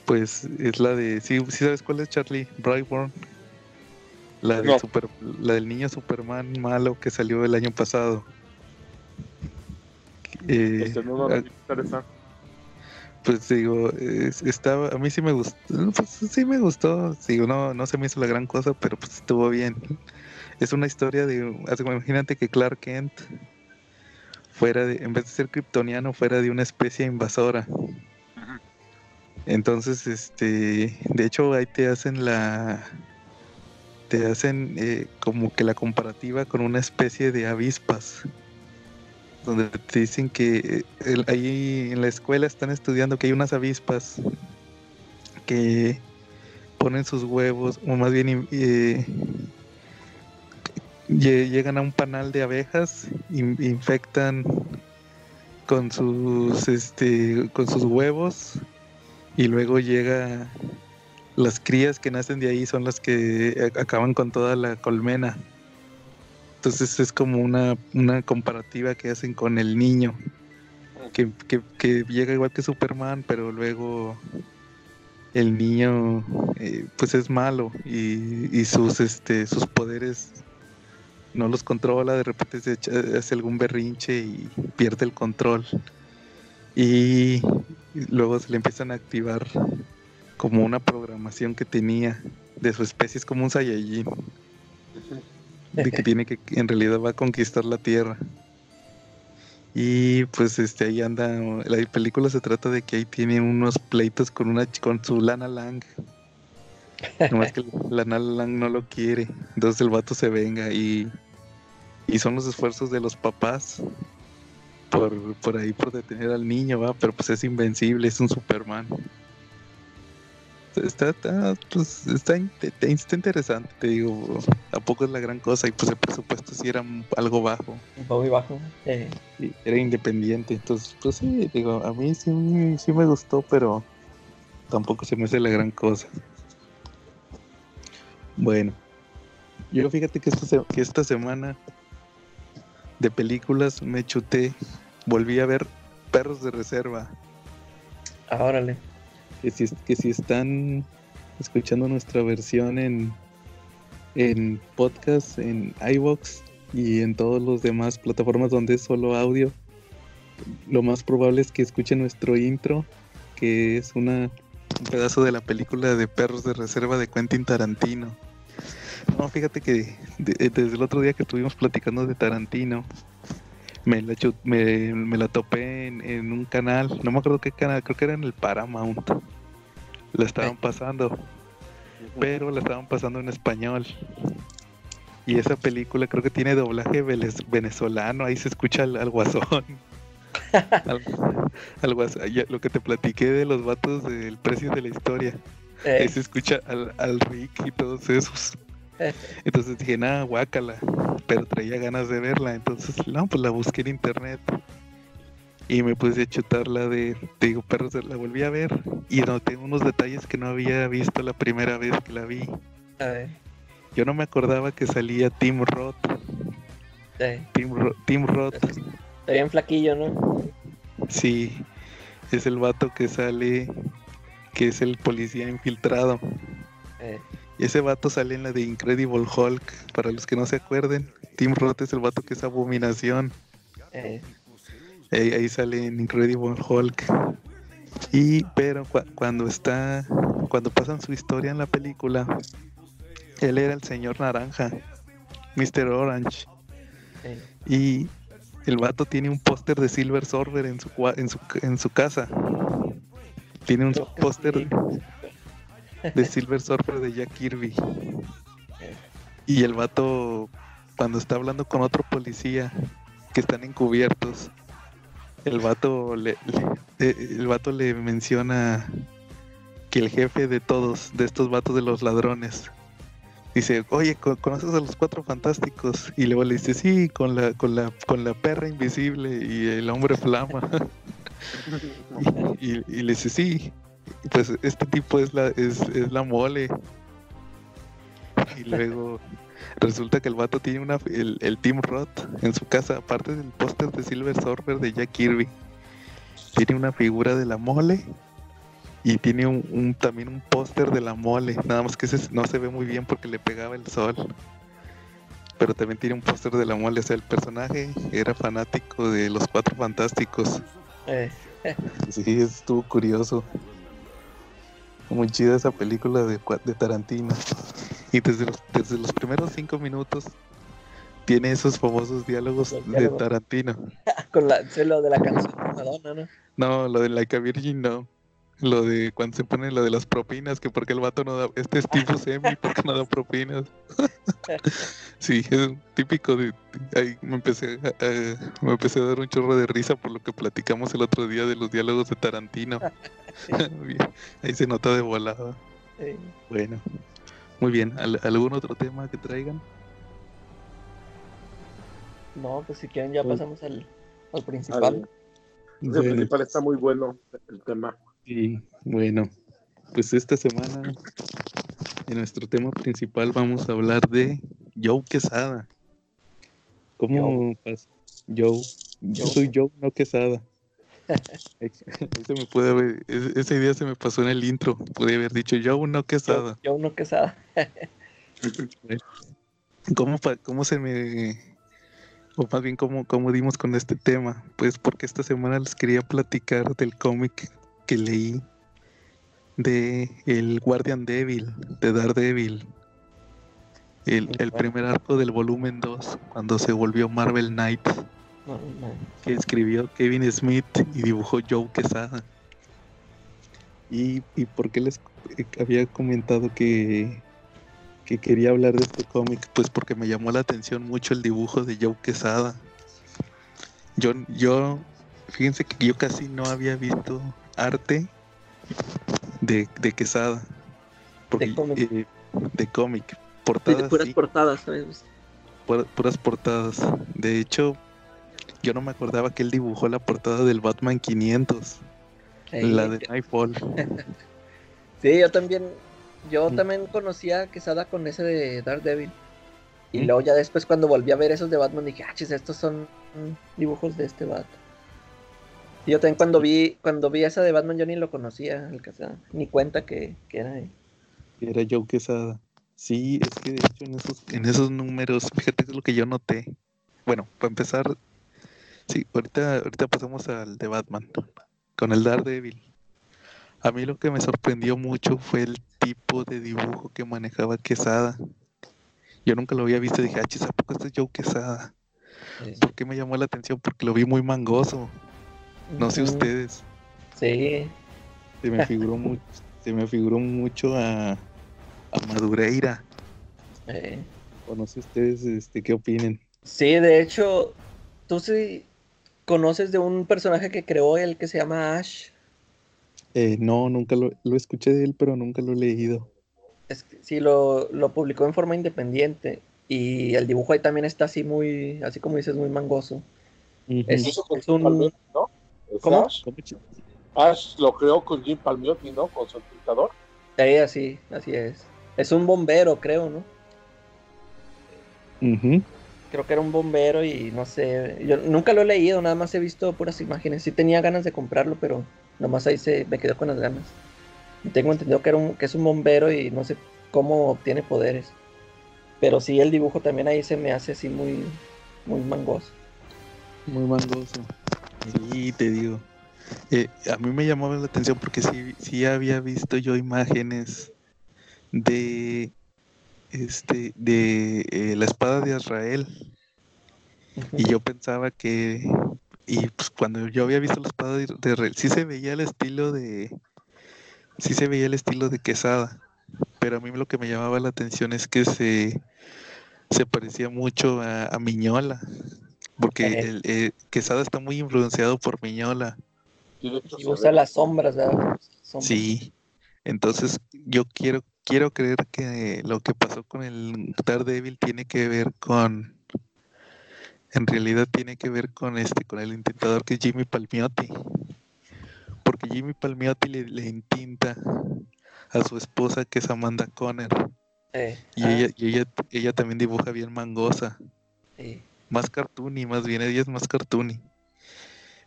pues es la de, sí, sí sabes cuál es Charlie Brightburn, la del No. super, la del niño Superman malo que salió el año pasado. Eh, Este, no, no, ah, me interesa. pues digo, es- estaba, a mí sí me gustó, pues sí me gustó, digo, no, no se me hizo la gran cosa, pero pues estuvo bien. Es una historia de, imagínate que Clark Kent fuera de, en vez de ser kryptoniano, fuera de una especie invasora. Entonces, este, de hecho ahí te hacen la, te hacen eh, como que la comparativa con una especie de avispas, donde te dicen que eh, ahí en la escuela están estudiando que hay unas avispas que ponen sus huevos, o más bien eh, lle- llegan a un panal de abejas, in- infectan con sus este con sus huevos y luego llega las crías que nacen de ahí son las que a- acaban con toda la colmena. Entonces es como una, una comparativa que hacen con el niño, que, que- que llega igual que Superman, pero luego el niño eh, pues es malo y, y sus este sus poderes no los controla, de repente se echa- hace algún berrinche y pierde el control. Y luego se le empiezan a activar como una programación que tenía de su especie, es como un Saiyajin, de que tiene que, en realidad va a conquistar la Tierra. Y pues este ahí anda, la película se trata de que ahí tiene unos pleitos con una con su Lana Lang. Nomás que Lana Lang no lo quiere. Entonces el vato se venga y, y son los esfuerzos de los papás por, por ahí por detener al niño, va, pero pues es invencible, es un Superman. Está, está, pues, está, está interesante, te digo, tampoco es la gran cosa y pues el presupuesto sí era algo bajo. muy bajo eh, era independiente, entonces, pues sí, digo, a mí sí, sí me gustó, pero tampoco se me hace la gran cosa. Bueno, yo fíjate que esta, se- que esta semana de películas me chuté, volví a ver Perros de Reserva, ah, órale que si, que si están escuchando nuestra versión en, en podcast, en iVoox y en todas las demás plataformas donde es solo audio, lo más probable es que escuchen nuestro intro, que es una, un pedazo de la película de Perros de Reserva de Quentin Tarantino. No, fíjate que de- desde el otro día que estuvimos platicando de Tarantino, me la, me, me la topé en, en un canal, no me acuerdo qué canal, creo que era en el Paramount. La estaban pasando, pero la estaban pasando en español. Y esa película creo que tiene doblaje venezolano, ahí se escucha al, al guasón. [laughs] al, al guas- ya, lo que te platiqué de los vatos del precio de la historia. Eh, Ahí se escucha al, al Rick y todos esos. Entonces dije, nada, guácala. Pero traía ganas de verla. Entonces, no, pues la busqué en internet. Y me puse a chutarla de, te digo, perros, la volví a ver. Y noté unos detalles que no había visto la primera vez que la vi. a ver, Yo no me acordaba que salía Tim Roth. eh, Tim, Ro- Tim Roth, está bien flaquillo no sí, es el vato que sale, que es el policía infiltrado. Eh, Y ese vato sale en la de Incredible Hulk. Para los que no se acuerden, Tim Roth es el vato que es abominación. Eh, Ahí, ahí sale en Incredible Hulk. Y pero cua- cuando está, cuando pasan su historia en la película, él era el señor naranja, Mr. Orange. eh, Y el vato tiene un póster de Silver Surfer en su, cua- en su, en su casa. Tiene un póster sí. De Silver Surfer de Jack Kirby. Y el vato, cuando está hablando con otro policía que están encubiertos, el vato le, eh, el vato le menciona que el jefe de todos, de estos vatos de los ladrones, dice, oye, ¿co- ¿conoces a los cuatro fantásticos? Y luego le dice, sí, con la, con la, con la perra invisible y el hombre flama. [laughs] y le dice, sí, pues este tipo es la, es, es la mole. Y luego resulta que el vato tiene una el, el Team Roth en su casa, aparte del póster de Silver Surfer de Jack Kirby. Tiene una figura de la mole y tiene un, un- también un póster de la mole, nada más que ese no se ve muy bien porque le pegaba el sol. Pero también tiene un póster de la mole, o sea, el personaje era fanático de los Cuatro Fantásticos. eh, Sí, estuvo curioso. Muy chida esa película de, de Tarantino. Y desde los, desde los primeros cinco minutos tiene esos famosos diálogos de. Tarantino. [laughs] con la, lo de la canción de Madonna, ¿no? No, lo de Like a Virgin no. Lo de cuando se pone lo de las propinas, que porque el vato no da, este es tipo semi, [laughs] porque no da propinas. [laughs] sí, es un típico de, ahí me empecé a, me empecé a dar un chorro de risa por lo que platicamos el otro día de los diálogos de Tarantino. [laughs] Ahí se nota de volada. Bueno, muy bien. ¿Al- ¿Algún otro tema que traigan? No, pues si quieren ya Pues- pasamos al, al principal. El Bueno, principal está muy bueno el tema. Sí, bueno, pues esta semana en nuestro tema principal vamos a hablar de Joe Quesada. ¿Cómo pasa? Joe. Yo Joe. soy Joe, no Quesada. Ahí se me puede haber- ese ese día se me pasó en el intro. Pude haber dicho Joe, no Quesada. Yo, yo uno quesada. [laughs] ¿Cómo, cómo se me... O más bien, ¿cómo, ¿cómo dimos con este tema? Pues porque esta semana les quería platicar del cómic que leí de El Guardian Devil, de Daredevil. El, el primer arco del volumen 2, cuando se volvió Marvel Knight, que escribió Kevin Smith y dibujó Joe Quesada. ¿Y, y por qué les eh, había comentado que, que quería hablar de este cómic? Pues porque me llamó la atención mucho el dibujo de Joe Quesada. Yo, yo, fíjense que yo casi no había visto arte de, de Quesada. Porque, cómic. eh, de cómic. Sí, Portadas, de puras sí, portadas, ¿sabes? pura- puras portadas. De hecho, yo no me acordaba que él dibujó la portada del Batman 500, Ahí. la de Nightfall. [laughs] Sí, yo también, yo Mm. también conocía a Quesada con ese de Daredevil. Y Mm. luego ya después cuando volví a ver esos de Batman dije, ah, chis, estos son dibujos de este vato. Yo también cuando vi, cuando vi esa de Batman yo ni lo conocía, el Quesada, ni cuenta que, que era él. Era Joe Quesada. Sí, es que de hecho en esos, en esos números, fíjate que es lo que yo noté. Bueno, para empezar, sí, ahorita, ahorita pasamos al de Batman, con el Daredevil. A mí lo que me sorprendió mucho fue el tipo de dibujo que manejaba Quesada. Yo nunca lo había visto y dije, ah, chis, ¿a poco este es Joe Quesada? Sí. ¿Por qué me llamó la atención? Porque lo vi muy mangoso. No sé ustedes. Sí, Se me figuró mucho, se me figuró mucho a, a Madureira. eh. O no sé ustedes este, qué opinen. Sí, de hecho, tú sí conoces de un personaje que creó él que se llama Ash. Eh, no, nunca lo, lo escuché de él, pero nunca lo he leído. Es que sí, lo, lo publicó en forma independiente. Y el dibujo ahí también está así muy, así como dices, muy mangoso. Es- un- ¿no? ¿Es ¿Cómo? Ash? ¿Cómo ch- Ash lo creó con Jim Palmiotti, ¿no? Con su pintador. Ahí así, así es. Es un bombero, creo, ¿no? Creo que era un bombero y no sé. Yo nunca lo he leído, nada más he visto puras imágenes. Sí tenía ganas de comprarlo, pero nomás ahí se me quedó con las ganas. Y tengo entendido que, era un, que es un bombero y no sé cómo obtiene poderes. Pero sí, el dibujo también ahí se me hace así muy, muy mangoso. Muy mangoso. Y te digo, eh, a mí me llamaba la atención porque sí, sí había visto yo imágenes de este de eh, la espada de Israel y yo pensaba que y pues cuando yo había visto la espada de de Israel sí se veía el estilo de sí se veía el estilo de Quesada. Pero a mí lo que me llamaba la atención es que se se parecía mucho a, a Miñola porque Eh. el, eh, Quesada está muy influenciado por Miñola Y usa las sombras, ¿verdad? Sombras. Sí, entonces yo quiero quiero creer que lo que pasó con el Daredevil tiene que ver con en realidad tiene que ver con este con el intentador que es Jimmy Palmiotti. Porque Jimmy Palmiotti le, le intinta a su esposa que es Amanda Conner Eh, y ah, ella y ella ella también dibuja bien mangosa, sí. Más cartoony, más bien ella es más cartoony.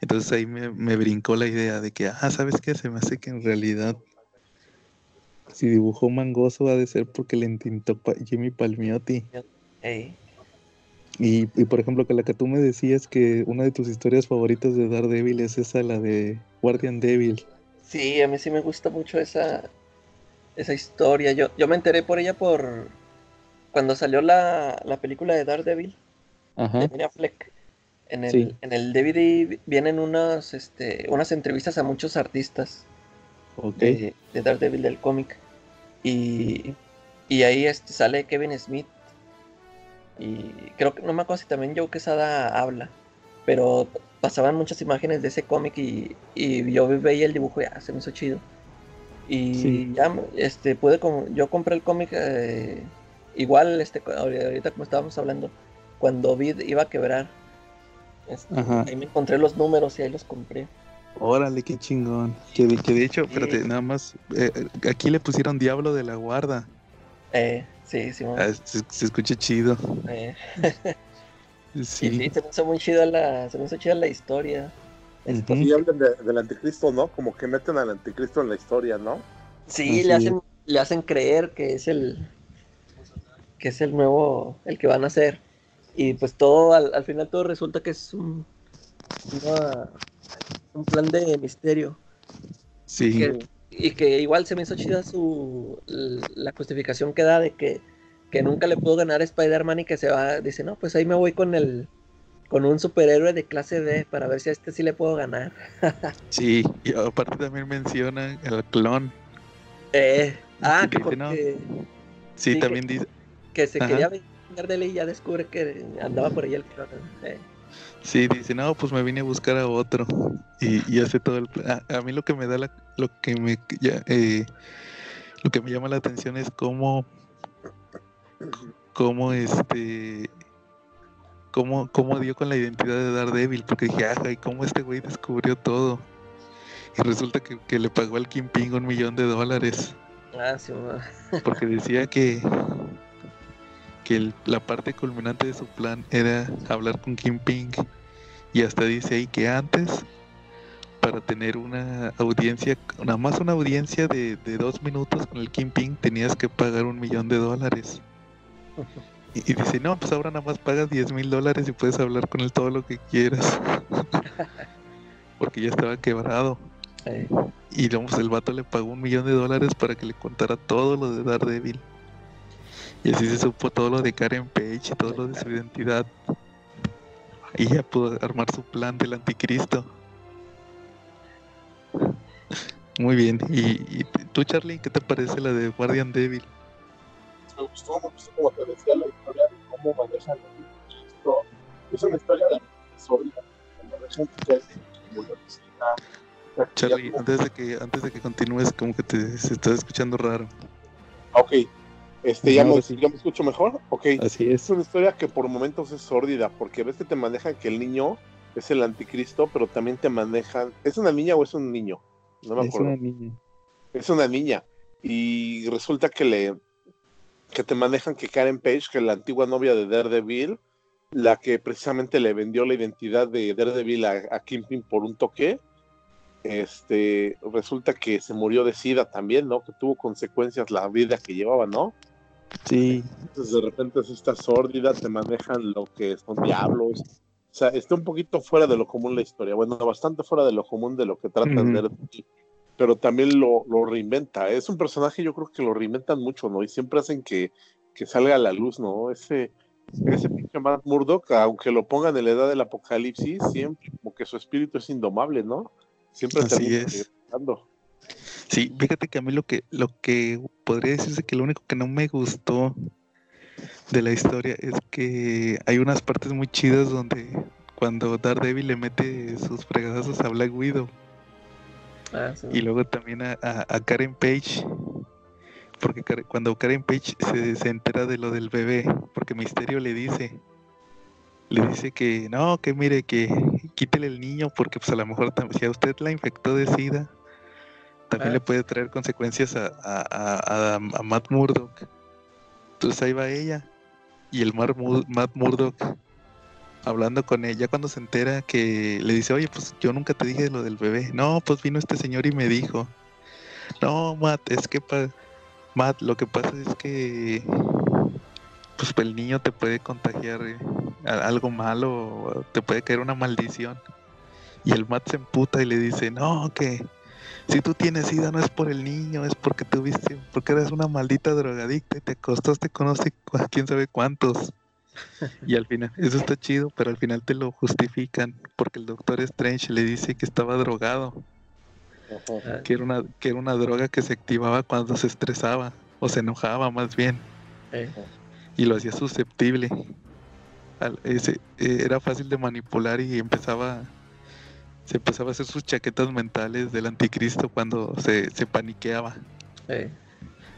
Entonces ahí me, me brincó la idea de que, ah, ¿sabes qué? Se me hace que en realidad si dibujó Mangoso ha de ser porque le entintó pa- Jimmy Palmiotti. Y, y por ejemplo, que la que tú me decías que una de tus historias favoritas de Daredevil es esa, la de Guardian Devil. Sí, a mí sí me gusta mucho esa, esa historia. Yo, yo me enteré por ella por cuando salió la, la película de Daredevil Ajá. de Ben Affleck. En el, Sí. en el DVD vienen unas, este, unas entrevistas a muchos artistas Ok. de, de Daredevil del cómic. Y, y ahí este, sale Kevin Smith. Y creo que no me acuerdo si también Joe Quesada habla. Pero pasaban muchas imágenes de ese cómic y, y yo veía el dibujo y ah, se me hizo chido. Y Sí. ya este, pude com- yo compré el cómic eh, igual este, ahorita como estábamos hablando, cuando Vid iba a quebrar. este, Ajá. ahí me encontré los números y ahí los compré. Órale, qué chingón. Que de, que de hecho, Sí. espérate, nada más, eh, eh, aquí le pusieron Diablo de la Guarda. Eh, sí, sí, Ah, se, se escucha chido. eh, [laughs] Sí. Y sí, se me hizo muy chida la, se me hizo chida la historia. Ujú. Y hablan de- del anticristo, ¿no? Como que meten al anticristo en la historia, ¿no? Sí, Así le hacen, le hacen creer que es el que es el nuevo, el que van a hacer. Y pues todo, al, al final todo resulta que es un, una- un plan de misterio. Sí. Que- y que igual se me hizo chida su la justificación que da de que, que nunca le pudo ganar a Spider-Man y que se va, dice, no, pues ahí me voy con el con un superhéroe de clase D para ver si a este sí le puedo ganar. [laughs] Sí, y aparte también menciona el clon. Eh, ah, que no. Sí, que- también dice, que se Ajá. quería vengar de él y ya descubre que andaba por ahí el. Eh, sí, dice, no, pues me vine a buscar a otro. Y, y hace todo el. A, a mí lo que me da la, lo que me ya, eh, lo que me llama la atención es cómo, cómo este cómo, cómo dio con la identidad de Daredevil, porque dije, ajá, y cómo este güey descubrió todo. Y resulta que, que le pagó al Kingpin un millón de dólares. ah, sí, porque decía que que el- la parte culminante de su plan era hablar con Kingpin y hasta dice ahí que antes para tener una audiencia nada más una audiencia de, de dos minutos con el Kingpin tenías que pagar un millón de dólares. Y, y dice no pues ahora nada más pagas 10 mil dólares y puedes hablar con él todo lo que quieras [laughs] porque ya estaba quebrado. Y vamos, el vato le pagó un millón de dólares para que le contara todo lo de Daredevil. Y así se supo todo lo de Karen Page y todo lo de su identidad. Y ya pudo armar su plan del anticristo. Muy bien. ¿Y, y tú, Charlie, qué te parece la de Guardian Devil? me gustó, me gustó como te decía la historia de cómo manejan el esto. Es una historia de sólida, como manejan que es como la visita. Charlie, antes de que antes de que continúes, como que te se está escuchando raro. Ok, este, ¿ya, me, sí. ¿ya me escucho mejor? Ok, Así es una historia que por momentos es sórdida, porque ves que te manejan que el niño es el anticristo, pero también te manejan. ¿Es una niña o es un niño? No me Es acuerdo. una niña. es una niña y resulta que le que te manejan que Karen Page, que es la antigua novia de Daredevil, la que precisamente le vendió la identidad de Daredevil a, a Kingpin por un toque, este, resulta que se murió de sida también, ¿no? Que tuvo consecuencias la vida que llevaba, ¿no? Sí, Entonces de repente es esta sórdida, te manejan lo que son diablos. O sea, está un poquito fuera de lo común la historia. Bueno, bastante fuera de lo común de lo que tratan Ujú. de ver aquí, Pero también lo, lo reinventa. Es un personaje, yo creo que lo reinventan mucho, ¿no? Y siempre hacen que, que salga a la luz, ¿no? Ese, ese pinche Matt Murdock, aunque lo pongan en la edad del apocalipsis, siempre como que su espíritu es indomable, ¿no? Siempre Así termina es. regresando. Sí, fíjate que a mí lo que, lo que podría decirse que lo único que no me gustó de la historia es que hay unas partes muy chidas donde cuando Daredevil le mete sus fregadazos a Black Widow Ah, sí. y luego también a, a- a Karen Page, porque cuando Karen Page se, se entera de lo del bebé, porque Misterio le dice, le dice que no, que mire, que quítele el niño porque pues a lo mejor si a usted la infectó de SIDA, también Ah. le puede traer consecuencias a, a, a- a- Matt Murdock. Entonces ahí va ella y el Mar Mu- Matt Murdock hablando con ella cuando se entera que le dice, oye, pues yo nunca te dije lo del bebé. No, pues vino este señor y me dijo, no, Matt, es que pa- Matt, lo que pasa es que pues el niño te puede contagiar eh, algo malo, te puede caer una maldición. Y el Matt se emputa y le dice, no, que si tú tienes sida no es por el niño, es porque tuviste, porque eres una maldita drogadicta y te acostaste con no sé cu- [laughs] quién sabe cuántos. Y al final, eso está chido, pero al final te lo justifican porque el doctor Strange le dice que estaba drogado, Ajá. Que era una, que era una droga que se activaba cuando se estresaba o se enojaba más bien y lo hacía susceptible. Al- ese, eh, era fácil de manipular y empezaba se empezaba a hacer sus chaquetas mentales del anticristo cuando se, se paniqueaba. eh.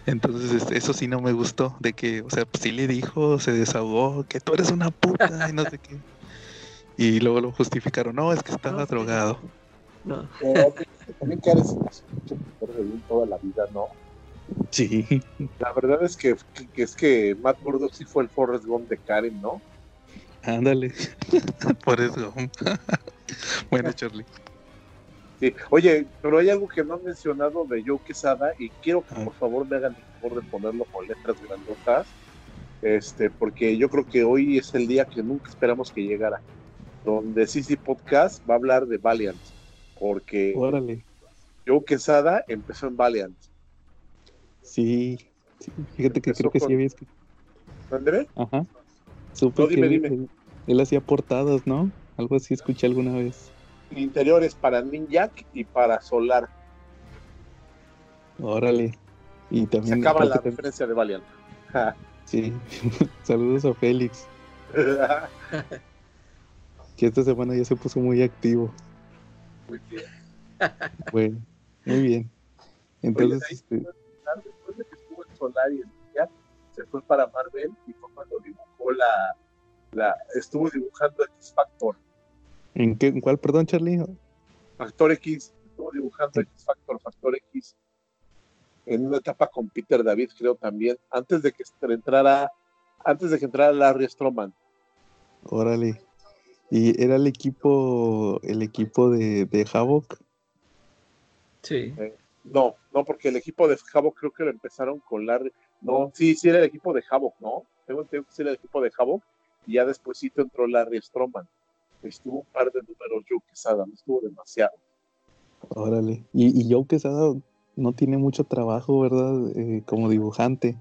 Entonces eso sí no me gustó, de que, o sea, pues sí le dijo, se desahogó, que tú eres una puta y no sé qué. Y luego lo justificaron, no, es que estaba No, drogado. No. Pero también que eres toda la vida, ¿no? Sí. La verdad es que, que- es que Matt Murdock sí fue el Forrest Gump de Karen, ¿no? Ándale. [laughs] Por eso. [laughs] bueno, Charlie. Sí. Oye, pero hay algo que no han mencionado de Joe Quesada y quiero que Ah. por favor me hagan el favor de ponerlo con letras grandotas, este, porque yo creo que hoy es el día que nunca esperamos que llegara, donde CC Podcast va a hablar de Valiant, porque Órale. Joe Quesada empezó en Valiant. Sí. sí. Fíjate que Empezó creo que con- sí había escu- ¿Dónde Ajá. Supe No, dime, que dime. Él, él hacía portadas, ¿no? Algo así escuché alguna vez. Interiores para Ninjak y para Solar. Órale. Y Se también. acaba creo la que tam- referencia de Valiant. Sí. [laughs] Saludos a Félix, [laughs] que esta semana ya se puso muy activo. Muy bien. Bueno, muy bien. Entonces, ahí- este, Después de que estuvo en Solar y en se fue para Marvel y fue cuando dibujó la, la estuvo dibujando X Factor. ¿en, qué, en cuál, perdón, Charlie? Factor X, estuvo dibujando X Factor, Factor X. En una etapa con Peter David, creo también, antes de que entrara, antes de que entrara Larry Stroman. Órale. Y era el equipo, el equipo de, de Havoc. Sí. No, no, porque el equipo de Havoc creo que lo empezaron con Larry. No, sí, sí era el equipo de Havoc, ¿no? Tengo entendido que sí era el equipo de Havoc y ya despuésito entró Larry Stroman. Estuvo un par de números Joe Quesada, no estuvo demasiado. Órale. Y, y Joe Quesada no tiene mucho trabajo, ¿verdad? Eh, como dibujante.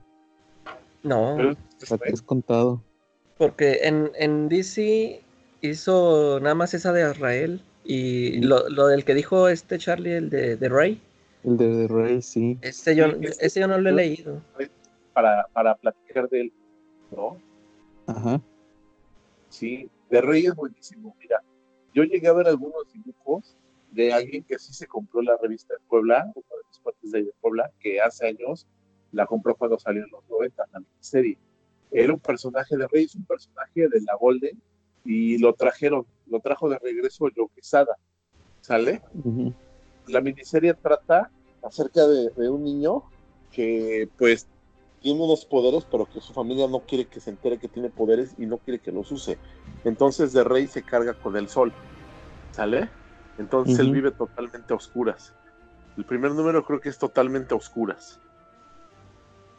No, Pero es contado. porque en, en DC hizo nada más esa de Israel y lo, lo del que dijo este Charlie, el de, de Ray, El de The Rey, sí. ese yo, Sí, ese- ese yo no lo he leído. Para, para platicar de él, ¿no? Ajá. Sí, de Rey es buenísimo. Mira, yo llegué a ver algunos dibujos de alguien que sí se compró la revista de Puebla, una de las partes de Puebla, que hace años la compró cuando salió en los 90, la miniserie. Era un personaje de Rey, es un personaje de la Golden, y lo trajeron, lo trajo de regreso Joe Quesada, ¿sale? Ujú. la miniserie trata acerca de, de un niño que pues tiene unos poderes, pero que su familia no quiere que se entere que tiene poderes y no quiere que los use. Entonces de Rey se carga con el sol. ¿Sale? Entonces él vive totalmente a oscuras. El primer número creo que es totalmente a oscuras.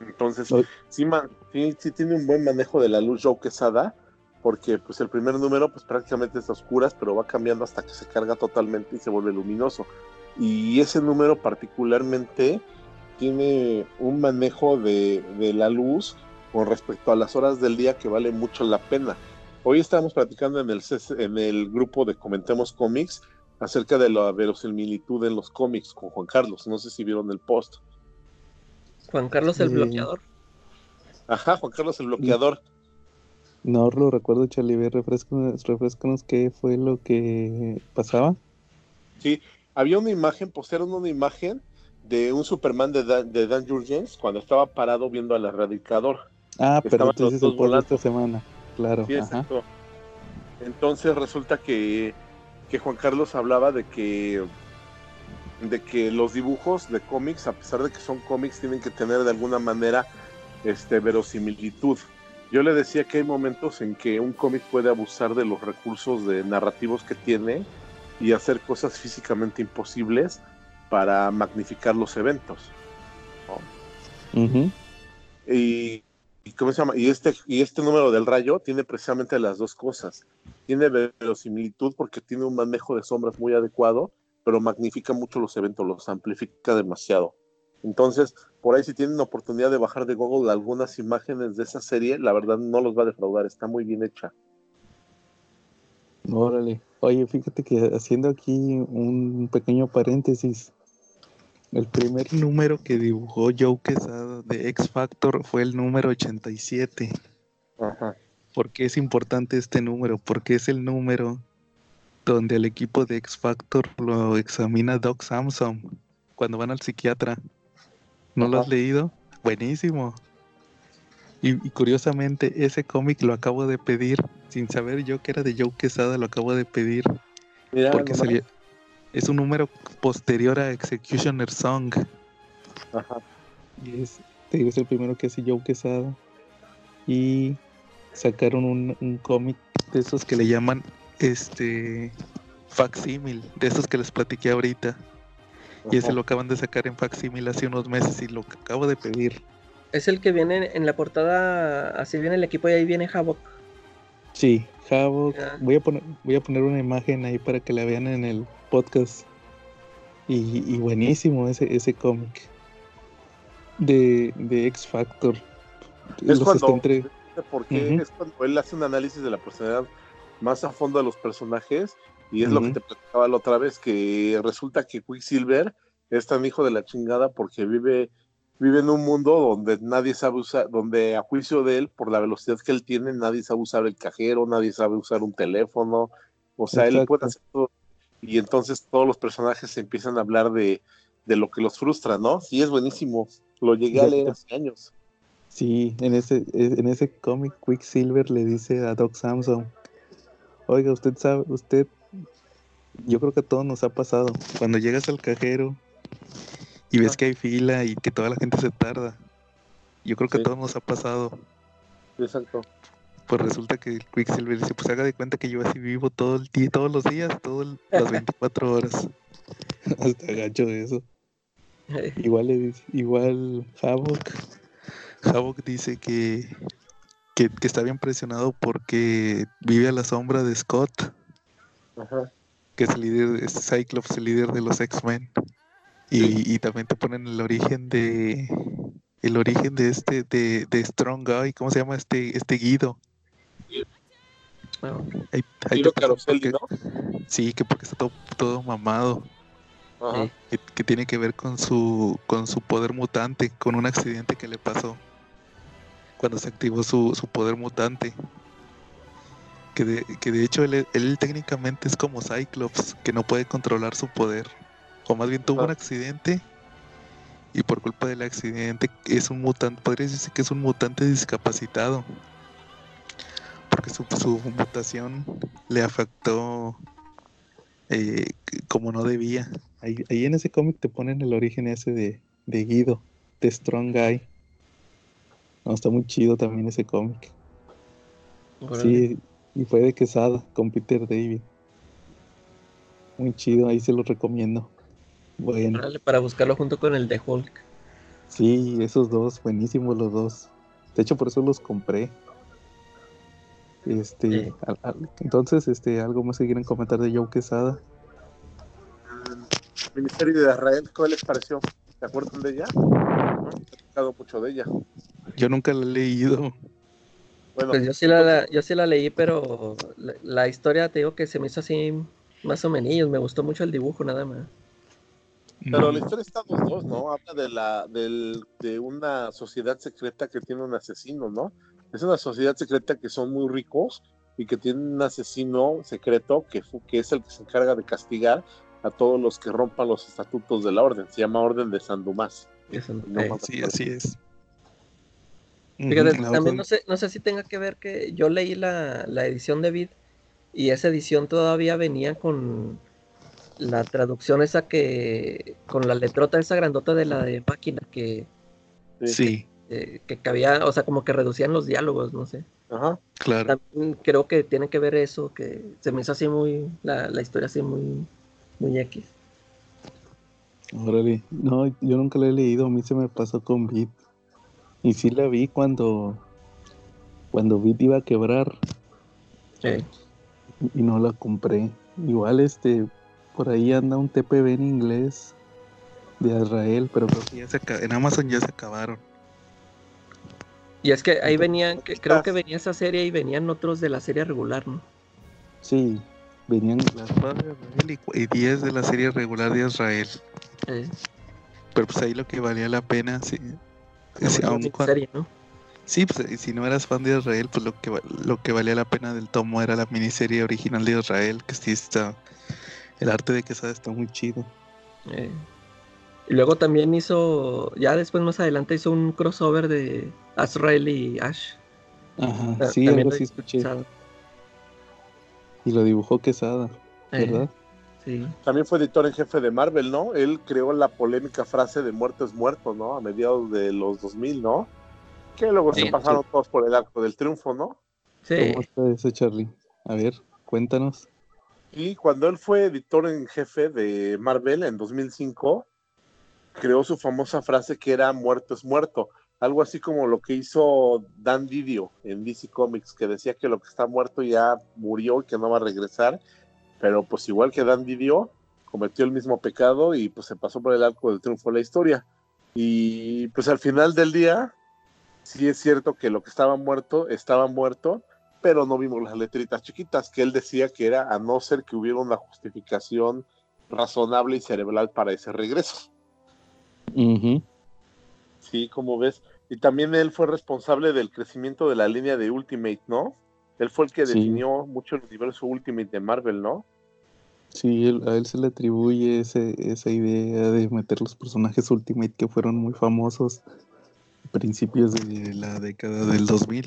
Entonces, Oye. sí, man- sí, sí tiene un buen manejo de la luz Joe Quesada, porque pues el primer número pues prácticamente es a oscuras, pero va cambiando hasta que se carga totalmente y se vuelve luminoso. Y ese número particularmente tiene un manejo de, de la luz con respecto a las horas del día que vale mucho la pena. Hoy estábamos platicando en el, en el grupo de Comentemos Cómics acerca de la verosimilitud en los cómics con Juan Carlos. No sé si vieron el post. Juan Carlos el bloqueador. Ajá, Juan Carlos el bloqueador. No lo recuerdo, Charlie. Ve, refrescanos, refrescanos qué fue lo que pasaba. Sí, había una imagen, postearon una imagen de un Superman de Dan, de Dan Jurgens cuando estaba parado viendo al erradicador. Ah, pero entonces el volando. esta semana. Claro, Sí, ajá. exacto. Entonces resulta que, que Juan Carlos hablaba de que de que los dibujos de cómics, a pesar de que son cómics, tienen que tener de alguna manera este verosimilitud. Yo le decía que hay momentos en que un cómic puede abusar de los recursos de narrativos que tiene y hacer cosas físicamente imposibles para magnificar los eventos. Ujú. Y, y ¿cómo se llama? Y este, y este número del rayo tiene precisamente las dos cosas. Tiene verosimilitud porque tiene un manejo de sombras muy adecuado, pero magnifica mucho los eventos, los amplifica demasiado. Entonces, por ahí si tienen oportunidad de bajar de Google algunas imágenes de esa serie, la verdad no los va a defraudar, está muy bien hecha. Órale. Oye, fíjate que haciendo aquí un pequeño paréntesis. El primer número que dibujó Joe Quesada de X Factor fue el número 87. Ajá. ¿Por qué es importante este número? Porque es el número donde el equipo de X Factor lo examina Doc Samson cuando van al psiquiatra. ¿No lo has leído? Buenísimo. Y, y curiosamente, ese cómic lo acabo de pedir, sin saber yo que era de Joe Quesada, lo acabo de pedir, Mira, porque nomás. Es un número posterior a Executioner Song. Ajá. Y es, te digo, es el primero que hace Joe Quesada. Y sacaron un, un cómic de esos que le llaman este facsímil, de esos que les platiqué ahorita. Y ese lo acaban de sacar en facsímil hace unos meses y lo acabo de pedir. Es el que viene en la portada, así viene el equipo y ahí viene Havoc. Sí, Havoc. Voy a poner, voy a poner una imagen ahí para que la vean en el podcast. Y, y buenísimo ese, ese cómic. De, de X Factor. Es Los cuando, entre- porque es cuando él hace un análisis de la personalidad más a fondo de los personajes y es lo que te platicaba la otra vez que resulta que Quicksilver es tan hijo de la chingada porque vive vive en un mundo donde nadie sabe usar donde a juicio de él por la velocidad que él tiene nadie sabe usar el cajero nadie sabe usar un teléfono. O sea él puede hacer todo. Y entonces todos los personajes empiezan a hablar de, de lo que los frustra no sí es buenísimo. Lo llegué a leer hace años. Sí, en ese, en ese cómic Quicksilver le dice a Doc Samson, oiga, usted sabe, usted, yo creo que a todos nos ha pasado, cuando llegas al cajero y ves que hay fila y que toda la gente se tarda, yo creo que Sí. a todos nos ha pasado, exacto pues resulta que el Quicksilver dice, pues haga de cuenta que yo así vivo todo el día, todos los días, todas las 24 horas. [laughs] Hasta gacho eso. [laughs] Igual le dice, igual Havok. Havok dice que, que, que está bien presionado porque vive a la sombra de Scott, Ajá. que es el líder, es Cyclops, el líder de los X-Men. Y, y también te ponen el origen de el origen de este, de, de Strong Guy, ¿cómo se llama este, este Guido? Ah, Ahí- te Caroselli, ¿no? Sí, que porque está todo, todo mamado. Ajá. que, que tiene que ver con su con su poder mutante, con un accidente que le pasó cuando se activó su, su poder mutante. Que de, que de hecho él, él técnicamente es como Cyclops, que no puede controlar su poder. O más bien tuvo un Ah. accidente y por culpa del accidente es un mutante, podría decirse que es un mutante discapacitado. Porque su, su mutación le afectó eh, como no debía. Ahí, ahí en ese cómic te ponen el origen ese de, de Guido, de Strong Guy. No, está muy chido también ese cómic. Sí, y fue de Quesada con Peter David. Muy chido, ahí se lo recomiendo. Bueno, Órale, para buscarlo junto con el de Hulk. sí, esos dos, buenísimos los dos. De hecho, por eso los compré. Este, Sí. al- al- entonces, este, algo más que quieren comentar de Joe Quesada. El Ministerio de Israel, ¿qué les pareció? ¿Se acuerdan de ella? No, he mucho de ella. Yo nunca lo he leído. Bueno, Pues yo sí la, la- yo sí la leí, pero la, la historia te digo que se me hizo así más o menos. Me gustó mucho el dibujo, nada más. Pero la historia está los dos, ¿no? Habla de la del, de una sociedad secreta que tiene un asesino, ¿no? Es una sociedad secreta que son muy ricos y que tienen un asesino secreto que, que es el que se encarga de castigar a todos los que rompan los estatutos de la orden. Se llama Orden de San Dumas. No, eh, Sí, así es. Fíjate, también no sé, no sé si tenga que ver que yo leí la, la edición de Vid y esa edición todavía venía con la traducción esa que, con la letrota esa grandota de la de máquina que, Sí, eh, que cabía, o sea, como que reducían los diálogos, no sé. Ajá. claro. También creo que tiene que ver eso, que se me hizo así muy, la, la historia así muy, muy X. Órale. No, yo nunca la he leído. A mí se me pasó con Bit. Y sí la vi cuando, cuando Bit iba a quebrar Sí. y no la compré. Igual este, por ahí anda un TPB en inglés de Israel, pero creo que ya se en Amazon ya se acabaron. Y es que ahí venían, que, creo que venía esa serie y venían otros de la serie regular, ¿no? Sí, venían las de Israel y cu- y 10 de la serie regular de Israel. Eh, Pero pues ahí lo que valía la pena, sí. Sí, serie, ¿no? sí, pues y si no eras fan de Israel, pues lo que, lo que valía la pena del tomo era la miniserie original de Israel, que sí está... El arte de Quesada está muy chido. Eh, y luego también hizo, ya después más adelante hizo un crossover de Azrael y Ash. Ajá, Ta- sí, también algo sí escuché. Quesada. Y lo dibujó Quesada, Eh, ¿verdad? sí. También fue editor en jefe de Marvel, ¿no? Él creó la polémica frase de muerto es muerto, ¿no? A mediados de los 2000, ¿no? Que luego Sí, se pasaron todos por el arco del triunfo, ¿no? Sí. ¿Cómo está eso, Charlie? A ver, cuéntanos. Y cuando él fue editor en jefe de Marvel en 2005, creó su famosa frase que era muerto es muerto. Algo así como lo que hizo Dan Didio en DC Comics, que decía que lo que está muerto ya murió y que no va a regresar. Pero pues igual que Dan Didio, cometió el mismo pecado y pues se pasó por el arco del triunfo de la historia. Y pues al final del día, sí es cierto que lo que estaba muerto estaba muerto, pero no vimos las letritas chiquitas, que él decía que era a no ser que hubiera una justificación razonable y cerebral para ese regreso. Sí, como ves. Y también él fue responsable del crecimiento de la línea de Ultimate, ¿no? Él fue el que Sí. definió mucho el universo Ultimate de Marvel, ¿no? Sí, él- a él se le atribuye ese, esa idea de meter los personajes Ultimate que fueron muy famosos a principios de la década del 2000.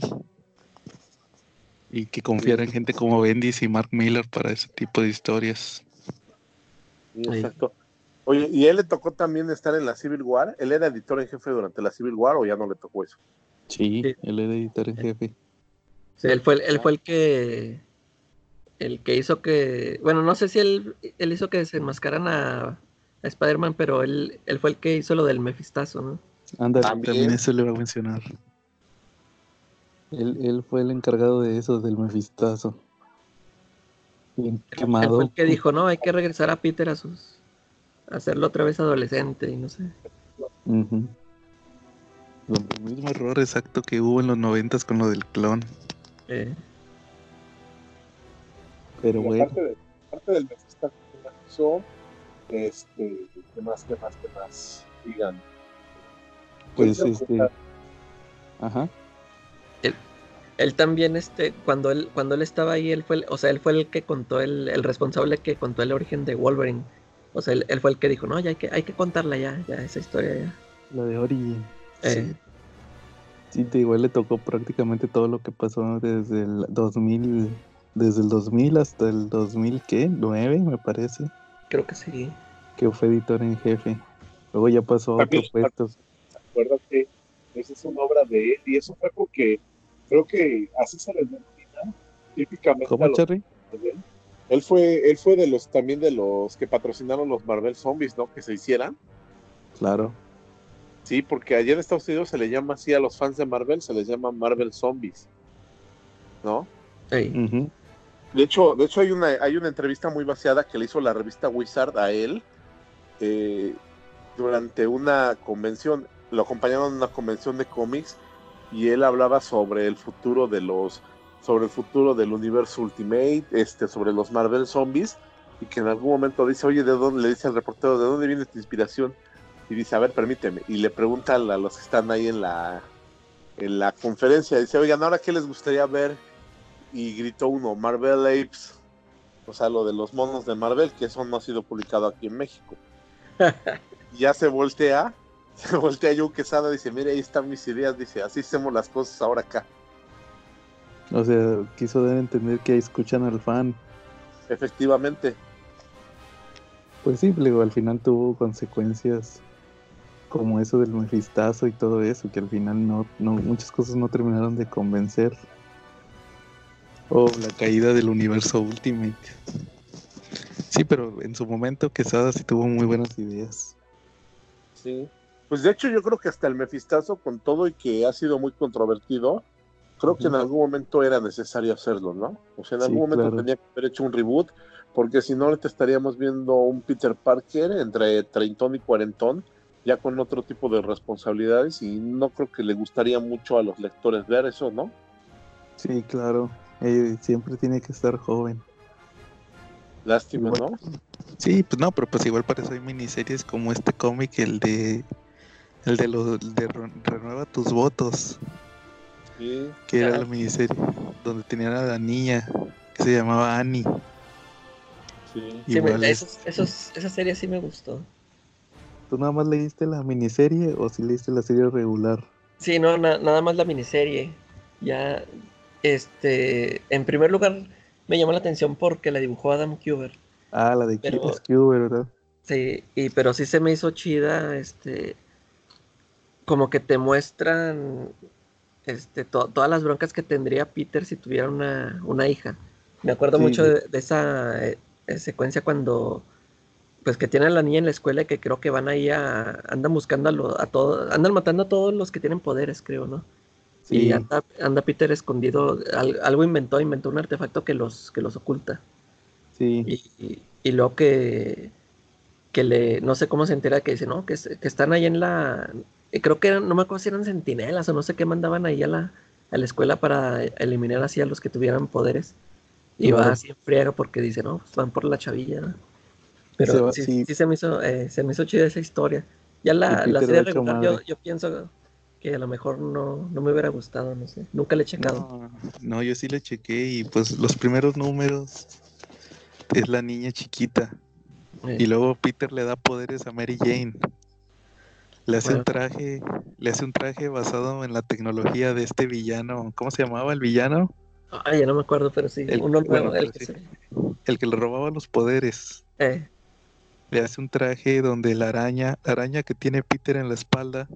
Y que confiara en gente como Bendis y Mark Miller para ese tipo de historias. Exacto. Oye, ¿y él le tocó también estar en la Civil War? ¿Él era editor en jefe durante la Civil War o ya no le tocó eso? Sí, Sí. él era editor en jefe. Sí, él fue, el- él fue el que el que hizo que, bueno, no sé si él, él hizo que desenmascaran a, a Spider-Man, pero él, él fue el que hizo lo del Mefistazo, ¿no? Ándale, También. también eso le va a mencionar. Él, él fue el encargado de eso, del Mefistazo. Bien Él fue quemado. el que dijo, no, hay que regresar a Peter a sus, a hacerlo otra vez adolescente y no sé. El mismo error exacto que hubo en los noventas con lo del clon. Eh, Pero bueno, de- aparte del Mephisto que este, ¿qué más, qué más, qué más? Digan. pues creo este. Ajá. Él también, este, cuando él, cuando él estaba ahí, él fue, el- o sea, él fue el que contó el, el responsable que contó el origen de Wolverine. O sea, él, él fue el que dijo, no, ya hay que, hay que contarla ya, ya, esa historia ya. La de Origin. Eh, Sí, te igual le tocó prácticamente todo lo que pasó desde el 2000, desde el 2000 hasta el 2000, ¿qué? 9, me parece, creo que sí. que fue editor en jefe. Luego ya pasó a otro puesto. recuerda que esa es una obra de él y eso fue porque creo que así se les denomina típicamente a ¿Cómo, los de él, fue, él fue de los también de los que patrocinaron los Marvel Zombies, ¿no? Que se hicieran. Claro. Sí, porque allá en Estados Unidos se le llama así a los fans de Marvel, se les llama Marvel Zombies. ¿No? Ujú. De hecho, de hecho hay una, hay una entrevista muy vaciada que le hizo la revista Wizard a él eh, durante una convención. Lo acompañaron en una convención de cómics y él hablaba sobre el futuro de los, sobre el futuro del universo Ultimate, este, sobre los Marvel Zombies y que en algún momento dice, oye, ¿de dónde? Le dice al reportero, ¿de dónde viene tu inspiración? Y dice, a ver, permíteme. Y le pregunta a los que están ahí en la, en la conferencia, dice, oigan, ¿ahora qué les gustaría ver? y gritó uno, Marvel Apes, o sea, lo de los monos de Marvel, que eso no ha sido publicado aquí en México. [laughs] Ya se voltea, se [laughs] voltea Joe Quesada, dice, mire, ahí están mis ideas, dice, así hacemos las cosas ahora acá. O sea, quiso dar a entender que ahí escuchan al fan. Efectivamente, Pues sí, al final tuvo consecuencias como eso del mefistazo y todo eso, que al final no, no muchas cosas no terminaron de convencer. O la caída del universo Ultimate. Sí, pero en su momento Quesada sí tuvo muy buenas ideas. sí. Pues de hecho yo creo que hasta el Mefistazo, con todo y que ha sido muy controvertido, creo que en algún momento era necesario hacerlo, ¿no? O sea, en Sí, algún momento claro. tenía que haber hecho un reboot, porque si no, ahorita estaríamos viendo un Peter Parker entre treintón y cuarentón, ya con otro tipo de responsabilidades, y no creo que le gustaría mucho a los lectores ver eso, ¿no? Sí, claro. eh, siempre tiene que estar joven. Lástima, Bueno. ¿no? Sí, pues no, pero pues igual para eso hay miniseries como este cómic, el de el de los de Re- renueva tus votos, Sí. que era la miniserie donde tenían a la niña que se llamaba Annie. Sí. sí, me- Igual es- esos- esos- esa serie sí me gustó. ¿Tú nada más leíste la miniserie o si leíste la serie regular? Sí, no, na- nada más la miniserie. Ya, este, en primer lugar me llamó la atención porque la dibujó Adam Kubert. Ah, la de Pero- Skewer, ¿verdad? Sí, y, pero sí se me hizo chida, este, como que te muestran, este, to- todas las broncas que tendría Peter si tuviera una, una hija. Me acuerdo Sí, mucho de- de, de esa eh, eh, secuencia cuando, pues que tienen a la niña en la escuela y que creo que van ahí a, andan buscando a, lo- a todos, andan matando a todos los que tienen poderes, creo, ¿no? Y Sí, anda, anda Peter escondido, al- algo inventó, inventó un artefacto que los, que los oculta. sí, Y, y- y luego que, que le, no sé cómo se entera que dice, no, que, que están ahí en la, creo que eran, no me acuerdo si eran centinelas o no sé qué mandaban ahí a la, a la escuela para eliminar así a los que tuvieran poderes. Y va así en friega porque dice, no, pues van por la chavilla. ¿no? Pero Se va- sí, sí. sí se me hizo, eh, se me hizo chida esa historia. Ya la, la Peter serie regular, yo, yo pienso que a lo mejor no, no me hubiera gustado, no sé. Nunca le he checado. No, no, yo sí le chequé y pues los primeros números es la niña chiquita Eh, y luego Peter le da poderes a Mary Jane. Le hace un traje, le hace un traje basado en la tecnología de este villano. ¿Cómo se llamaba el villano? Ah, ya no me acuerdo, pero sí, El- uno bueno, nuevo, el pero que sí. se- El que le robaba los poderes. eh, Le hace un traje donde la araña, la araña que tiene Peter en la espalda,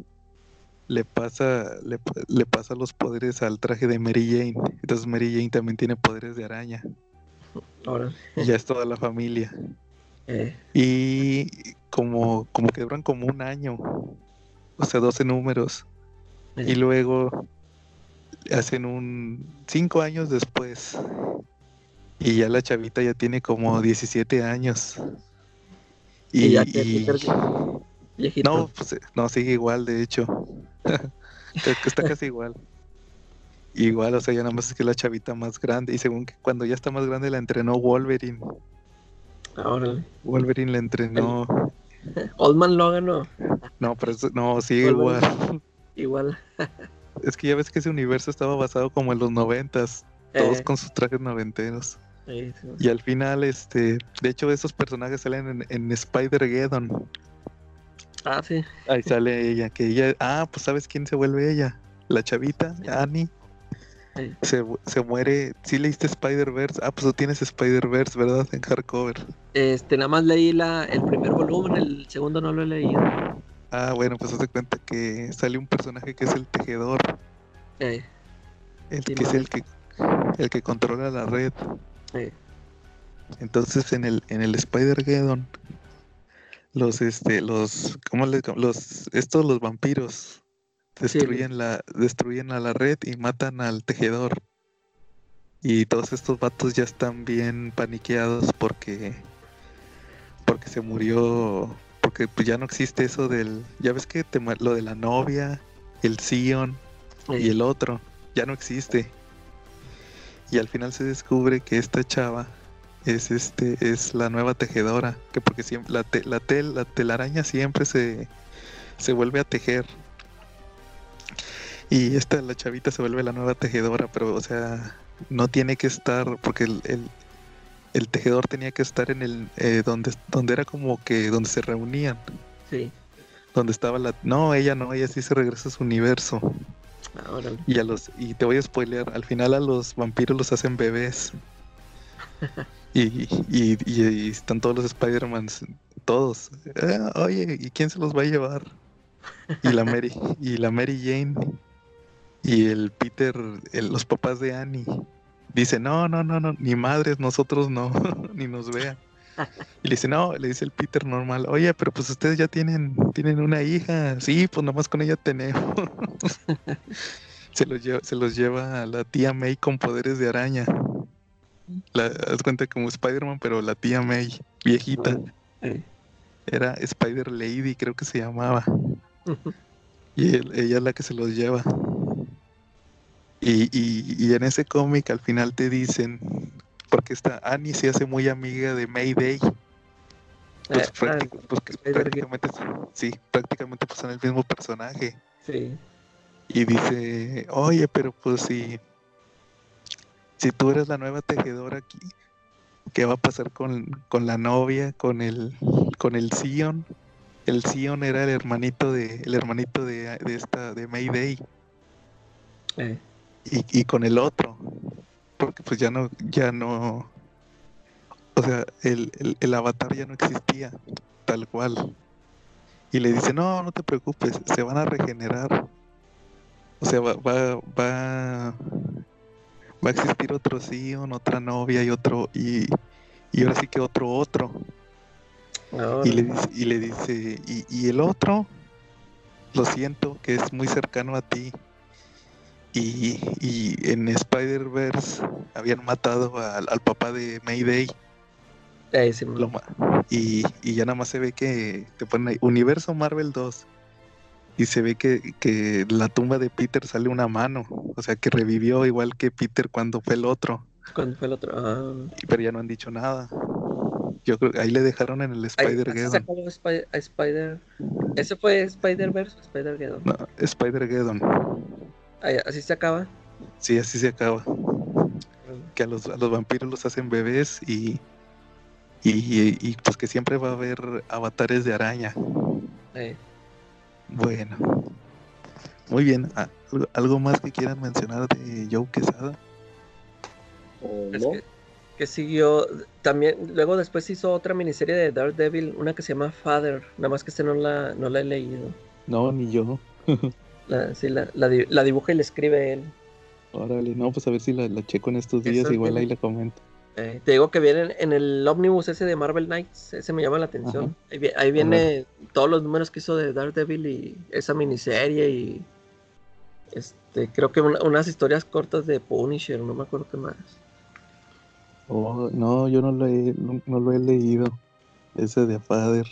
le pasa, le, le pasa los poderes al traje de Mary Jane. Entonces Mary Jane también tiene poderes de araña. ahora, Y ya es toda la familia. Eh, Y como, como que duran como un año. O sea, 12 números. eh, Y luego hacen un cinco años después. Y ya la chavita ya tiene como 17 años. Y Y, ya y- viejito. no, pues no, sigue igual, de hecho. [laughs] Está casi igual. Igual, o sea, ya nada más es que la chavita más grande. Y según que cuando ya está más grande la entrenó Wolverine. Órale. Wolverine la entrenó. [laughs] Old Man Logan no, No, pero eso- no, sigue igual. [laughs] igual. [laughs] Es que ya ves que ese universo estaba basado como en los noventas, todos Eh, con sus trajes noventeros. sí, sí. Y al final, este, de hecho, esos personajes salen en, en Spider-Geddon. Ah, sí. Ahí sale ella, que ella, ah, pues ¿sabes quién se vuelve ella? La chavita, Annie. Sí. Se, se muere, sí leíste Spider-Verse, ah, pues tú tienes Spider-Verse, ¿verdad? En hardcover. Este, nada más leí la, el primer volumen, el segundo no lo he leído. Ah, bueno, pues haz de cuenta que sale un personaje que es el tejedor, Eh, el Sí, que es el que, el que controla la red. eh, Entonces en el, en el Spider-Geddon, los, este, los, ¿cómo les Los, estos, los vampiros, destruyen la, destruyen a la red y matan al tejedor. Y todos estos vatos ya están bien paniqueados porque, porque se murió, porque pues ya no existe eso del, ya ves que te lo de la novia, el Sion y el otro, ya no existe. Y al final se descubre que esta chava es este es la nueva tejedora, que porque siempre la, te- la tel la telaraña siempre se se vuelve a tejer. Y esta la chavita se vuelve la nueva tejedora, pero o sea, no tiene que estar porque el, el, el tejedor tenía que estar en el eh, donde donde era como que donde se reunían, Sí. donde estaba la no, ella no, ella sí se regresa a su universo. Ah, órale. Y a los, y te voy a spoilear, al final a los vampiros los hacen bebés. [laughs] Y, y, y- y están todos los Spider-Mans, todos. "Eh, oye, ¿y quién se los va a llevar? Y la Mary, y la Mary Jane y el Peter, el- los papás de Annie. Dice, no, no, no, no, ni madres, nosotros no, [laughs] ni nos vean. Y le dice, no, le dice el Peter normal, oye, pero pues ustedes ya tienen, tienen una hija, sí, pues nomás con ella tenemos. [laughs] se, los lleva, se los lleva a la tía May con poderes de araña. La, haz cuenta como Spider-Man, pero la tía May, viejita. Era Spider Lady, creo que se llamaba. Y él- ella es la que se los lleva. Y, y- y en ese cómic al final te dicen, porque esta Annie se hace muy amiga de Mayday. Pues, eh, ah, práctic- pues, prácticamente, sí, prácticamente pues son el mismo personaje. sí. Y dice, oye, pero pues si, si tú eres la nueva tejedora aquí, ¿qué va a pasar con, con la novia, con el, con el Sion? El Sion era el hermanito de, el hermanito de, de esta, de Mayday, Eh, y, y con el otro, porque pues ya no, ya no, o sea, el, el, el avatar ya no existía, tal cual. Y le dice, no, no te preocupes, se van a regenerar. O sea, va, va, va, va a existir otro Sion, otra novia y otro, y, y ahora sí que otro otro. Y le dice, y, le dice y, y el otro, lo siento, que es muy cercano a ti. Y, y en Spider-Verse habían matado al, al papá de Mayday. eh, sí, lo ma- y, y ya nada más se ve que te ponen ahí, Universo Marvel 2. Y se ve que, que la tumba de Peter sale una mano. O sea que revivió igual que Peter cuando fue el otro. ¿Cuándo fue el otro? Ah, Pero ya no han dicho nada. Yo creo que ahí le dejaron en el Spider-Geddon. Spider. ¿Ese fue Spider-Verse o Spider-Geddon? No, Spider-Geddon. Así se acaba. Sí, así se acaba. Que a los, a los vampiros los hacen bebés y, y, y- y, pues que siempre va a haber avatares de araña. Eh, Bueno. Muy bien. Ah, ¿algo- ¿Algo más que quieran mencionar de Joe Quesada? ¿O es que, que siguió. También, luego después hizo otra miniserie de Daredevil, una que se llama Father. Nada más que este no la, no la he leído. No, ni yo. [laughs] La, sí, la, la, di- la dibuja y la escribe él. Órale, no, pues a ver si la, checo en estos días, Eso igual tiene- ahí la comento. Eh, te digo que viene en el ómnibus ese de Marvel Knights, ese me llama la atención. Ahí, vi- ahí viene todos los números que hizo de Daredevil y esa miniserie y este creo que una- unas historias cortas de Punisher, no me acuerdo qué más. Oh, no, yo no lo he, no, no lo he leído. Ese de Father.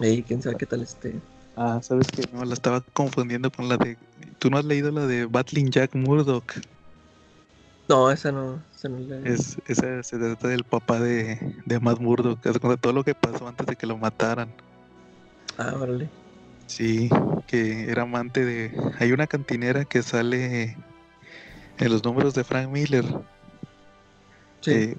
Y quién sabe qué tal este. Ah, ¿sabes qué? No, la estaba confundiendo con la de... ¿Tú no has leído la de Battling Jack Murdoch? No, esa no, esa no la- Es, esa se trata del papá de, de Matt Murdock, haz de todo lo que pasó antes de que lo mataran. Ah, órale. Sí, que era amante de... Hay una cantinera que sale en los números de Frank Miller. Sí. eh,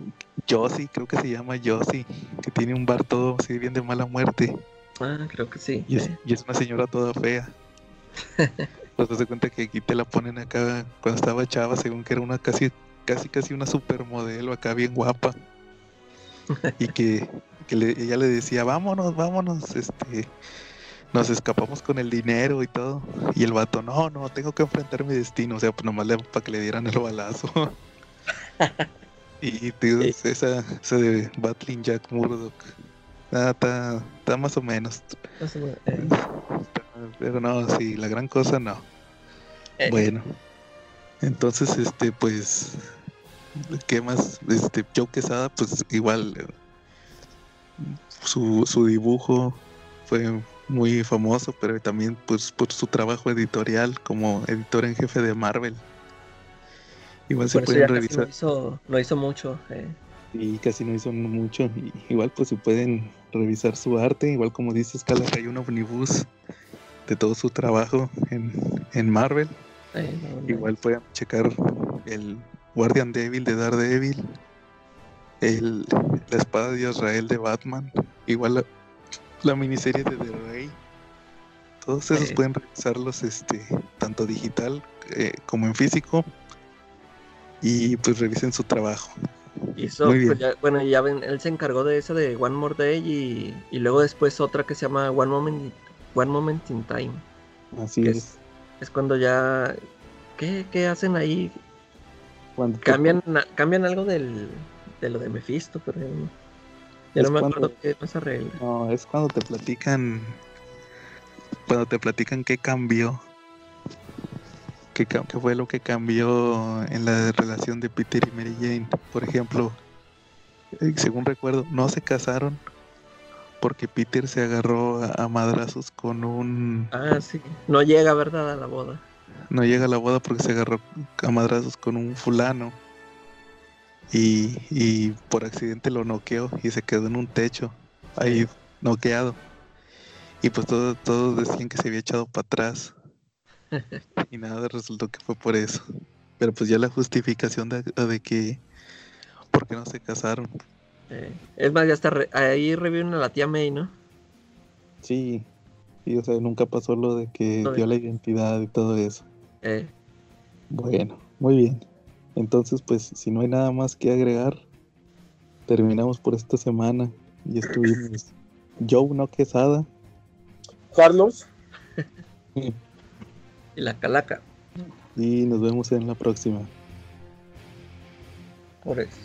Josie, creo que se llama Josie, que tiene un bar todo así bien de mala muerte. Ah, creo que sí. Y es, y es una señora toda fea. [laughs] Pues te cuenta que aquí te la ponen acá cuando estaba chava, según que era una casi, casi, casi una supermodelo acá bien guapa. Y que, que le- ella le decía, vámonos, vámonos, este, nos escapamos con el dinero y todo. Y el vato, no, no, tengo que enfrentar mi destino. O sea, pues nomás le, para que le dieran el balazo. [laughs] Y te digo, esa, esa de Battling Jack Murdoch. Ah, está, está más o menos. Más o menos, eh, Pero no, sí, la gran cosa no. eh, Bueno. Entonces, este, pues. ¿Qué más? Este, Joe Quesada, pues igual. eh, Su, su dibujo fue muy famoso, pero también pues por su trabajo editorial como editor en jefe de Marvel. Igual se por pueden casi no revisar. hizo, no hizo mucho. eh. Y casi no hizo mucho. y igual pues si pueden revisar su arte, igual como dices, Cala, hay un omnibus de todo su trabajo en, en Marvel. Eh, no, no. Igual pueden checar el Guardian Devil de Daredevil, el, la espada de Israel de Batman, igual la, la miniserie de The Rey. Todos esos Eh. pueden revisarlos este, tanto digital eh, como en físico. Y pues revisen su trabajo. Hizo, Muy bien. pues, ya- bueno, ya ven, él se encargó de esa de One More Day y, y luego después otra que se llama One Moment, One Moment in Time. Así es. es, es cuando ya... ¿Qué, qué hacen ahí? Cuando Cambian, cambian algo del, de lo de Mephisto, pero ya no, ya no me cuando- acuerdo qué más arregla. No, es cuando te platican. Cuando te platican qué cambió. Qué fue lo que cambió en la relación de Peter y Mary Jane. Por ejemplo, eh, según recuerdo, no se casaron porque Peter se agarró a, a madrazos con un. Ah, sí. No llega, ¿verdad? A la boda. No llega a la boda porque se agarró a madrazos con un fulano. Y, y por accidente lo noqueó y se quedó en un techo, ahí noqueado. Y pues todos, todos decían que se había echado para atrás. Y nada, resultó que fue por eso. Pero pues ya la justificación de, de que... ¿Por qué no se casaron? Eh, es más, ya está re- ahí reviven a la tía May, ¿no? Sí. Y o sea, nunca pasó lo de que dio la identidad y todo eso. Eh, Bueno, muy bien. Entonces, pues, si no hay nada más que agregar, terminamos por esta semana. Y estuvimos [laughs] Joe No Quesada. Carlos, [laughs] y la calaca. Y nos vemos en la próxima. Por eso.